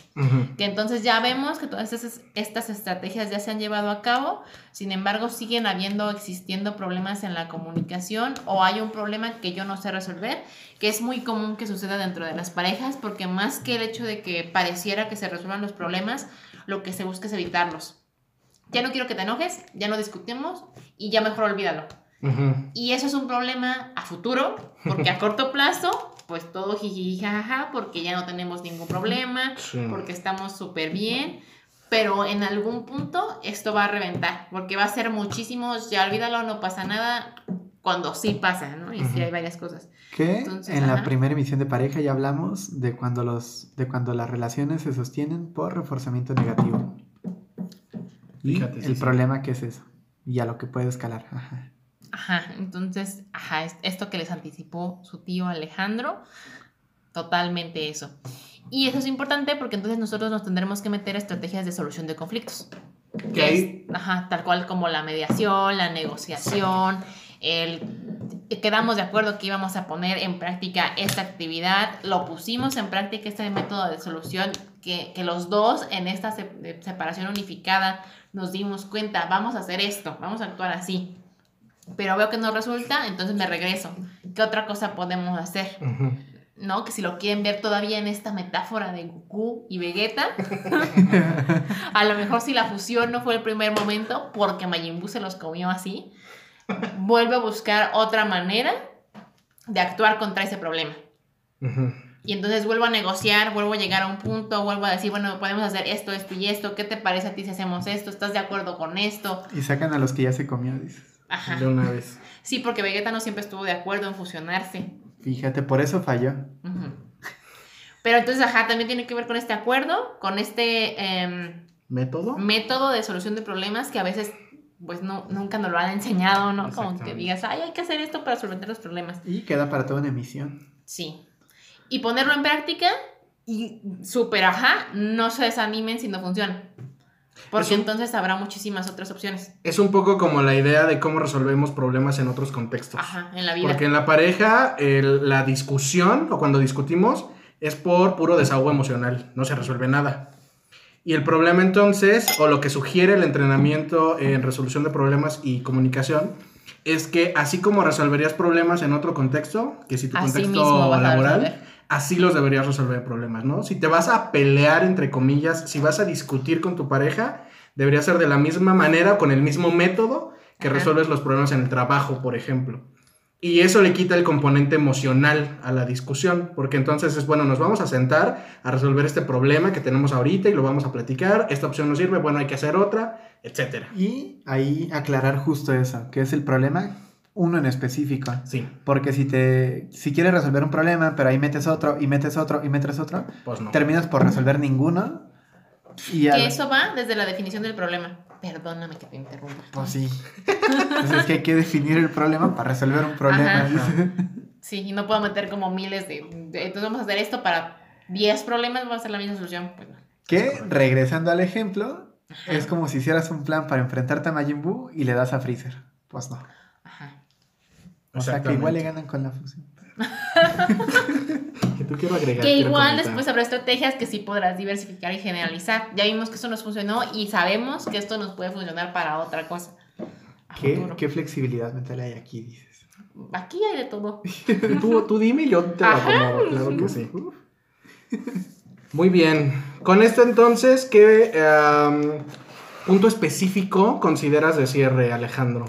[SPEAKER 3] Que entonces ya vemos que todas estas, estas estrategias ya se han llevado a cabo, sin embargo siguen habiendo, existiendo problemas en la comunicación o hay un problema que yo no sé resolver, que es muy común que suceda dentro de las parejas, porque más que el hecho de que pareciera que se resuelvan los problemas, lo que se busca es evitarlos. Ya no quiero que te enojes, ya no discutimos y ya mejor olvídalo. Y eso es un problema a futuro, porque a corto plazo, pues todo jiji, jajaja, porque ya no tenemos ningún problema,
[SPEAKER 1] Sí.
[SPEAKER 3] porque estamos súper bien. Pero en algún punto esto va a reventar, porque va a ser muchísimos, ya olvídalo, no pasa nada, cuando sí pasa, ¿no? Y sí
[SPEAKER 1] Ujú.
[SPEAKER 3] hay varias cosas.
[SPEAKER 2] Que
[SPEAKER 3] Entonces,
[SPEAKER 2] en la primera emisión de pareja ya hablamos de cuando los de cuando las relaciones se sostienen por reforzamiento negativo. Y
[SPEAKER 1] Fíjate, sí,
[SPEAKER 2] el
[SPEAKER 1] sí.
[SPEAKER 2] problema que es eso y a lo que puede escalar. Ajá.
[SPEAKER 3] Ajá, entonces, ajá, es- esto que les anticipó su tío Alejandro, totalmente eso. Y eso es importante porque entonces nosotros nos tendremos que meter a estrategias de solución de conflictos.
[SPEAKER 1] Que
[SPEAKER 3] es, ajá, tal cual como la mediación, la negociación, el quedamos de acuerdo que íbamos a poner en práctica esta actividad, lo pusimos en práctica este método de solución que, que los dos en esta separación unificada nos dimos cuenta, vamos a hacer esto, vamos a actuar así. Pero veo que no resulta, entonces me regreso. ¿Qué otra cosa podemos hacer? ¿No? Que si lo quieren ver todavía en esta metáfora de Goku y Vegeta, a lo mejor si la fusión no fue el primer momento, porque Majin Buu se los comió así, vuelve a buscar otra manera de actuar contra ese problema. Y entonces vuelvo a negociar, vuelvo a llegar a un punto, vuelvo a decir, bueno, podemos hacer esto, esto y esto, ¿qué te parece a ti si hacemos esto? ¿Estás de acuerdo con esto?
[SPEAKER 2] Y sacan a los que ya se comió, dices.
[SPEAKER 3] Ajá.
[SPEAKER 1] De una vez.
[SPEAKER 3] Sí, porque Vegeta no siempre estuvo de acuerdo en fusionarse.
[SPEAKER 2] Fíjate, por eso falló.
[SPEAKER 3] Pero entonces, ajá, también tiene que ver con este acuerdo, con este em,
[SPEAKER 1] ¿Método?
[SPEAKER 3] método de solución de problemas que a veces, pues, no, nunca nos lo han enseñado, ¿no? Como que digas, ay, hay que hacer esto para solventar los problemas.
[SPEAKER 2] Y queda para toda una emisión.
[SPEAKER 3] Sí. Y ponerlo en práctica y súper, ajá, no se desanimen si no funciona. Porque
[SPEAKER 1] un-
[SPEAKER 3] entonces habrá muchísimas otras opciones.
[SPEAKER 1] Es un poco como la idea de cómo resolvemos problemas en otros contextos.
[SPEAKER 3] Ajá, en la vida.
[SPEAKER 1] Porque en la pareja, el- la discusión o cuando discutimos es por puro desahogo emocional, no se resuelve nada. Y el problema entonces, o lo que sugiere el entrenamiento en resolución de problemas y comunicación, es que así como resolverías problemas en otro contexto, que si tu
[SPEAKER 3] Así
[SPEAKER 1] contexto laboral. Así los deberías resolver problemas, ¿no? Si te vas a pelear, entre comillas, si vas a discutir con tu pareja, debería ser de la misma manera, con el mismo método que
[SPEAKER 3] Ajá.
[SPEAKER 1] resuelves los problemas en el trabajo, por ejemplo. Y eso le quita el componente emocional a la discusión, porque entonces es, bueno, nos vamos a sentar a resolver este problema que tenemos ahorita y lo vamos a platicar, esta opción no sirve, bueno, hay que hacer otra, etcétera.
[SPEAKER 2] Y ahí aclarar justo eso, que es el problema, uno en específico.
[SPEAKER 1] Sí,
[SPEAKER 2] Porque si te si quieres resolver un problema, pero ahí metes otro, y metes otro, y metes otro,
[SPEAKER 1] pues no.
[SPEAKER 2] terminas por resolver ninguno. Y al-
[SPEAKER 3] Que eso va desde la definición del problema. Perdóname que te interrumpa.
[SPEAKER 2] Pues sí. Entonces es que hay que definir el problema para resolver un problema.
[SPEAKER 3] Ajá. Sí, y no puedo meter como miles de, de- Entonces vamos a hacer esto para 10 problemas, vamos a hacer la misma solución. Pues no.
[SPEAKER 2] Que, regresando al ejemplo, es como si hicieras un plan para enfrentarte a Majin Buu y le das a Freezer. Pues no.
[SPEAKER 3] Ajá.
[SPEAKER 2] O sea que igual le ganan con la fusión.
[SPEAKER 1] Que tú quiero agregar.
[SPEAKER 3] Que
[SPEAKER 1] quiero
[SPEAKER 3] igual
[SPEAKER 1] comentar.
[SPEAKER 3] después habrá estrategias que sí podrás diversificar y generalizar. Ya vimos que esto nos funcionó y sabemos que esto nos puede funcionar para otra cosa.
[SPEAKER 2] ¿Qué, qué flexibilidad mental hay aquí, dices?
[SPEAKER 3] Aquí hay de todo.
[SPEAKER 1] Tú, tú dime y yo te lo acomodo, claro que sí. Muy bien. Con esto entonces, ¿qué em, punto específico consideras de cierre, Alejandro?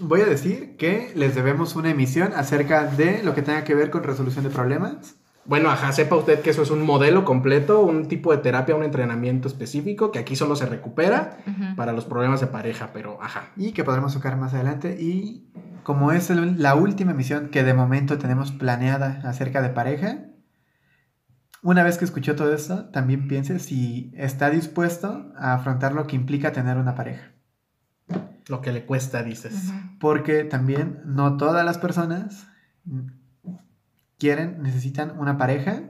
[SPEAKER 2] Voy a decir que les debemos una emisión acerca de lo que tenga que ver con resolución de problemas.
[SPEAKER 1] Bueno, ajá, sepa usted que eso es un modelo completo, un tipo de terapia, un entrenamiento específico que aquí solo se recupera para los problemas de pareja, pero ajá.
[SPEAKER 2] y que podremos tocar más adelante. Y como es el- la última emisión que de momento tenemos planeada acerca de pareja, una vez que escuchó todo esto, también piense si está dispuesto a afrontar lo que implica tener una pareja.
[SPEAKER 1] Lo que le cuesta, dices.
[SPEAKER 2] Porque también no todas las personas quieren, necesitan una pareja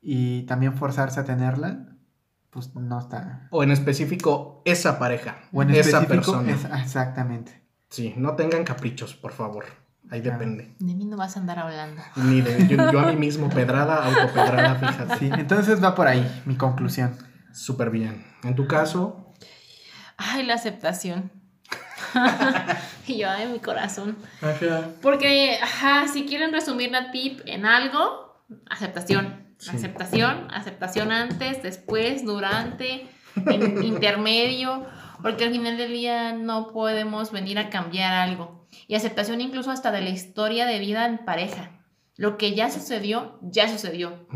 [SPEAKER 2] y también forzarse a tenerla, pues no está.
[SPEAKER 1] O en específico, esa pareja.
[SPEAKER 2] O en
[SPEAKER 1] esa persona.
[SPEAKER 2] es- exactamente.
[SPEAKER 1] Sí, no tengan caprichos, por favor. Ahí
[SPEAKER 2] Claro.
[SPEAKER 1] depende.
[SPEAKER 3] De mí no vas a andar hablando.
[SPEAKER 1] Ni de yo, yo a mí mismo, pedrada, autopedrada, fíjate.
[SPEAKER 2] Sí, entonces va por ahí mi conclusión.
[SPEAKER 1] Súper bien. En tu caso,
[SPEAKER 3] Ay, la aceptación. y yo, ay, mi corazón.
[SPEAKER 1] ajá.
[SPEAKER 3] Porque, ajá, si quieren resumir la tip en algo, aceptación.
[SPEAKER 1] Sí.
[SPEAKER 3] Aceptación, aceptación antes, después, durante, en intermedio, porque al final del día no podemos venir a cambiar algo. Y aceptación incluso hasta de la historia de vida en pareja. Lo que ya sucedió, ya sucedió.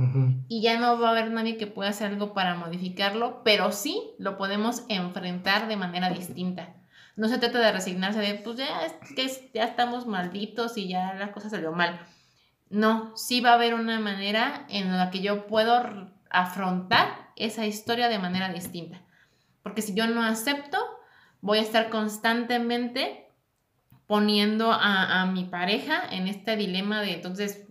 [SPEAKER 3] Y ya no va a haber nadie que pueda hacer algo para modificarlo, pero sí lo podemos enfrentar de manera distinta. No se trata de resignarse de, pues ya, es ya estamos malditos y ya la cosa salió mal. No, sí va a haber una manera en la que yo puedo afrontar esa historia de manera distinta. Porque si yo no acepto, voy a estar constantemente poniendo a, a mi pareja en este dilema de entonces,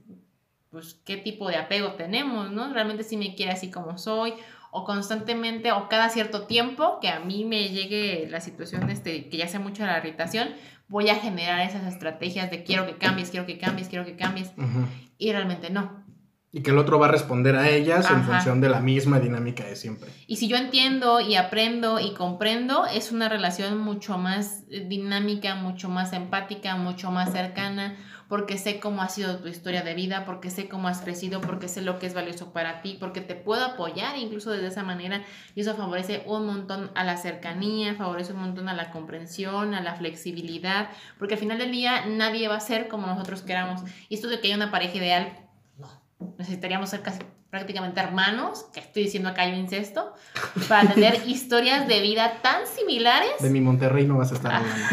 [SPEAKER 3] pues, qué tipo de apego tenemos, ¿no? Realmente si me quiere así como soy, o constantemente, o cada cierto tiempo que a mí me llegue la situación, este, que ya sea mucho la irritación, voy a generar esas estrategias de quiero que cambies, quiero que cambies, quiero que cambies, y realmente no.
[SPEAKER 1] Y que el otro va a responder a ellas en función de la misma dinámica de siempre.
[SPEAKER 3] Y si yo entiendo y aprendo y comprendo, es una relación mucho más eh, dinámica, mucho más empática, mucho más cercana, porque sé cómo ha sido tu historia de vida, porque sé cómo has crecido, porque sé lo que es valioso para ti, porque te puedo apoyar incluso desde esa manera y eso favorece un montón a la cercanía, favorece un montón a la comprensión, a la flexibilidad, porque al final del día nadie va a ser como nosotros queramos. Y esto de que haya una pareja ideal, no, necesitaríamos ser casi prácticamente hermanos, que estoy diciendo acá hay un incesto, para tener historias de vida tan similares.
[SPEAKER 1] De mi Monterrey no vas a estar hablando.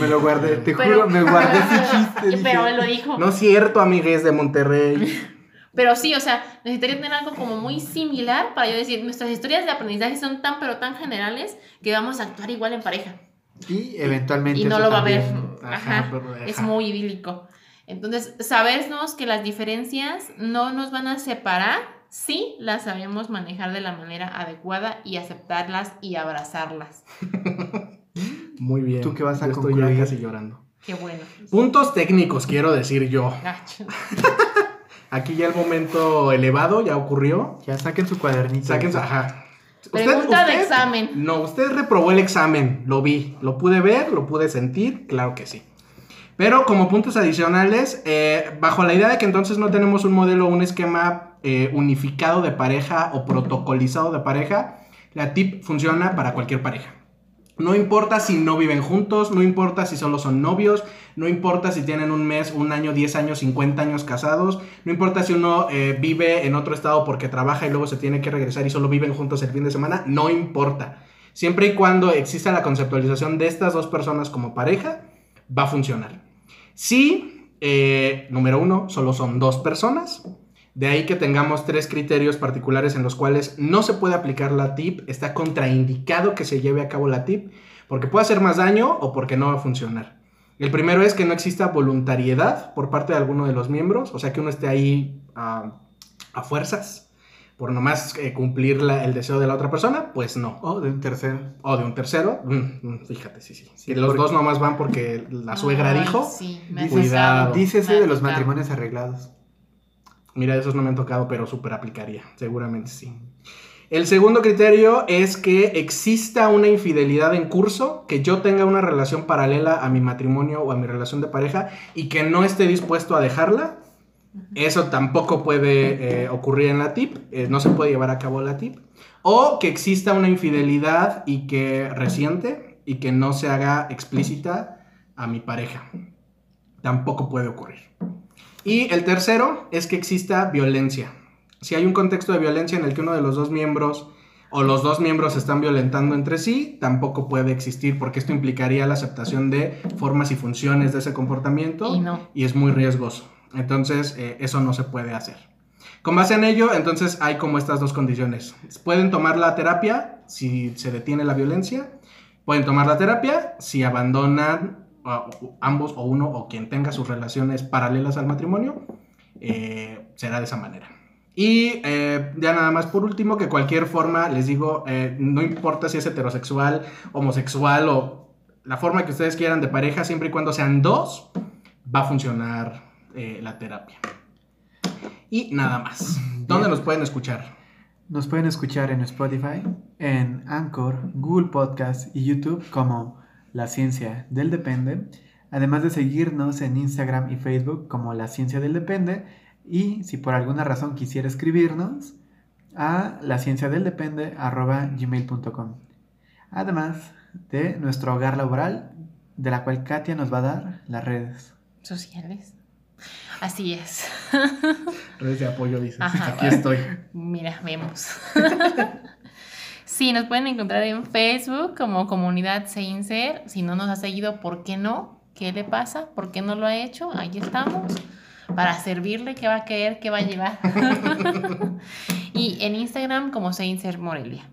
[SPEAKER 2] Me lo guardé, te
[SPEAKER 3] Pero-
[SPEAKER 2] juro, me guardé ese chiste. dije,
[SPEAKER 3] Pero él lo dijo.
[SPEAKER 1] No es cierto, amigues de Monterrey.
[SPEAKER 3] Pero sí, o sea, necesitaría tener algo como muy similar para yo decir, nuestras historias de aprendizaje son tan pero tan generales que vamos a actuar igual en pareja.
[SPEAKER 2] Y eventualmente.
[SPEAKER 3] Y no lo va a ver.
[SPEAKER 1] Ajá,
[SPEAKER 3] Ajá,
[SPEAKER 1] pero-
[SPEAKER 3] es
[SPEAKER 1] ajá.
[SPEAKER 3] muy idílico. Entonces, sabernos que las diferencias no nos van a separar, sí las sabemos manejar de la manera adecuada y aceptarlas y abrazarlas.
[SPEAKER 1] Muy bien.
[SPEAKER 2] ¿Tú qué vas a
[SPEAKER 1] Yo estoy
[SPEAKER 2] concluir?
[SPEAKER 1] ya casi llorando.
[SPEAKER 3] Qué bueno.
[SPEAKER 1] Puntos técnicos, quiero decir yo. Aquí ya el momento elevado ya ocurrió.
[SPEAKER 2] Ya saquen su cuadernito.
[SPEAKER 1] Saquen su- Ajá.
[SPEAKER 3] Pregunta de examen.
[SPEAKER 1] No, usted reprobó el examen. Lo vi. Lo pude ver, lo pude sentir. Claro que sí. Pero como puntos adicionales, eh, bajo la idea de que entonces no tenemos un modelo, un esquema eh, unificado de pareja o protocolizado de pareja, la TIP funciona para cualquier pareja. No importa si no viven juntos, no importa si solo son novios, no importa si tienen un mes, un año, 10 años, 50 años casados, no importa si uno eh, vive en otro estado porque trabaja y luego se tiene que regresar y solo viven juntos el fin de semana, no importa. Siempre y cuando exista la conceptualización de estas dos personas como pareja, va a funcionar. Si, eh, número uno, solo son dos personas, de ahí que tengamos tres criterios particulares en los cuales no se puede aplicar la TIP, está contraindicado que se lleve a cabo la TIP, porque puede hacer más daño o porque no va a funcionar. El primero es que no exista voluntariedad por parte de alguno de los miembros, o sea que uno esté ahí ah, a fuerzas por nomás eh, cumplir la- el deseo de la otra persona, pues no.
[SPEAKER 2] O de un tercero.
[SPEAKER 1] O de un tercero, mm, mm, fíjate, sí, sí.
[SPEAKER 2] Sí,
[SPEAKER 1] que los dos nomás van porque la suegra
[SPEAKER 3] Ay,
[SPEAKER 1] dijo.
[SPEAKER 3] Sí, me
[SPEAKER 1] Cuidado.
[SPEAKER 2] Dícese
[SPEAKER 3] me
[SPEAKER 2] de los matrimonios arreglados.
[SPEAKER 1] Mira, esos no me han tocado, pero súper aplicaría. Seguramente sí. El segundo criterio es que exista una infidelidad en curso, que yo tenga una relación paralela a mi matrimonio o a mi relación de pareja y que no esté dispuesto a dejarla. Eso tampoco puede eh, ocurrir en la TIP, eh, no se puede llevar a cabo la TIP. O que exista una infidelidad y que reciente y que no se haga explícita a mi pareja. Tampoco puede ocurrir. Y el tercero es que exista violencia. Si hay un contexto de violencia en el que uno de los dos miembros o los dos miembros se están violentando entre sí, tampoco puede existir porque esto implicaría la aceptación de formas y funciones de ese comportamiento
[SPEAKER 3] Y no.
[SPEAKER 1] y es muy riesgoso. Entonces, eh, eso no se puede hacer. Con base en ello, entonces hay como estas dos condiciones. Pueden tomar la terapia si se detiene la violencia. Pueden tomar la terapia si abandonan ambos o uno o quien tenga sus relaciones paralelas al matrimonio. eh, será de esa manera. Y eh, ya nada más por último, que cualquier forma, les digo, no importa si es heterosexual, homosexual o la forma que ustedes quieran de pareja, siempre y cuando sean dos, va a funcionar eh, la terapia. Y nada más. ¿Dónde nos pueden escuchar?
[SPEAKER 2] Nos pueden escuchar en Spotify, en Anchor, Google Podcast y YouTube como La Ciencia del Depende, además de seguirnos en Instagram y Facebook como La Ciencia del Depende y si por alguna razón quisiera escribirnos a la ciencia del depende gmail.com. Además de nuestro hogar laboral, de la cual Katia nos va a dar las redes.
[SPEAKER 3] Sociales. Así es.
[SPEAKER 1] Redes de apoyo, dices.
[SPEAKER 3] Ajá.
[SPEAKER 1] Aquí estoy.
[SPEAKER 3] Mira, vemos. sí, nos pueden encontrar en Facebook como Comunidad Seinser. Si no nos ha seguido, ¿por qué no? ¿Qué le pasa? ¿Por qué no lo ha hecho? Ahí estamos. Para servirle, ¿qué va a querer? ¿Qué va a llevar? y en Instagram como Seinser Morelia.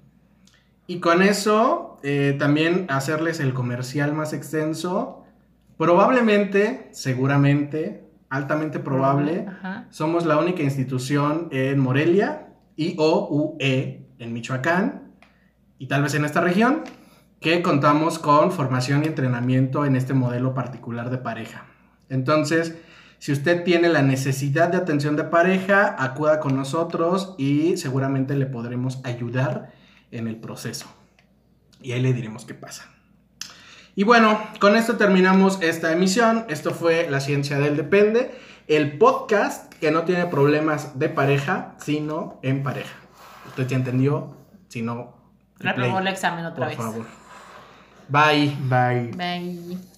[SPEAKER 1] Y con eso, eh, también hacerles el comercial más extenso. Probablemente, seguramente, altamente probable,
[SPEAKER 3] Ajá.
[SPEAKER 1] somos la única institución en Morelia y o UE en Michoacán y tal vez en esta región que contamos con formación y entrenamiento en este modelo particular de pareja. Entonces, si usted tiene la necesidad de atención de pareja, acuda con nosotros y seguramente le podremos ayudar en el proceso. Y ahí le diremos qué pasa. Y bueno, con esto terminamos esta emisión. Esto fue La Ciencia del Depende, el podcast que no tiene problemas de pareja, sino en pareja. ¿Usted ya entendió? Si no,
[SPEAKER 3] Reprobó el examen otra
[SPEAKER 1] por
[SPEAKER 3] vez.
[SPEAKER 1] favor. Bye.
[SPEAKER 2] Bye.
[SPEAKER 3] Bye.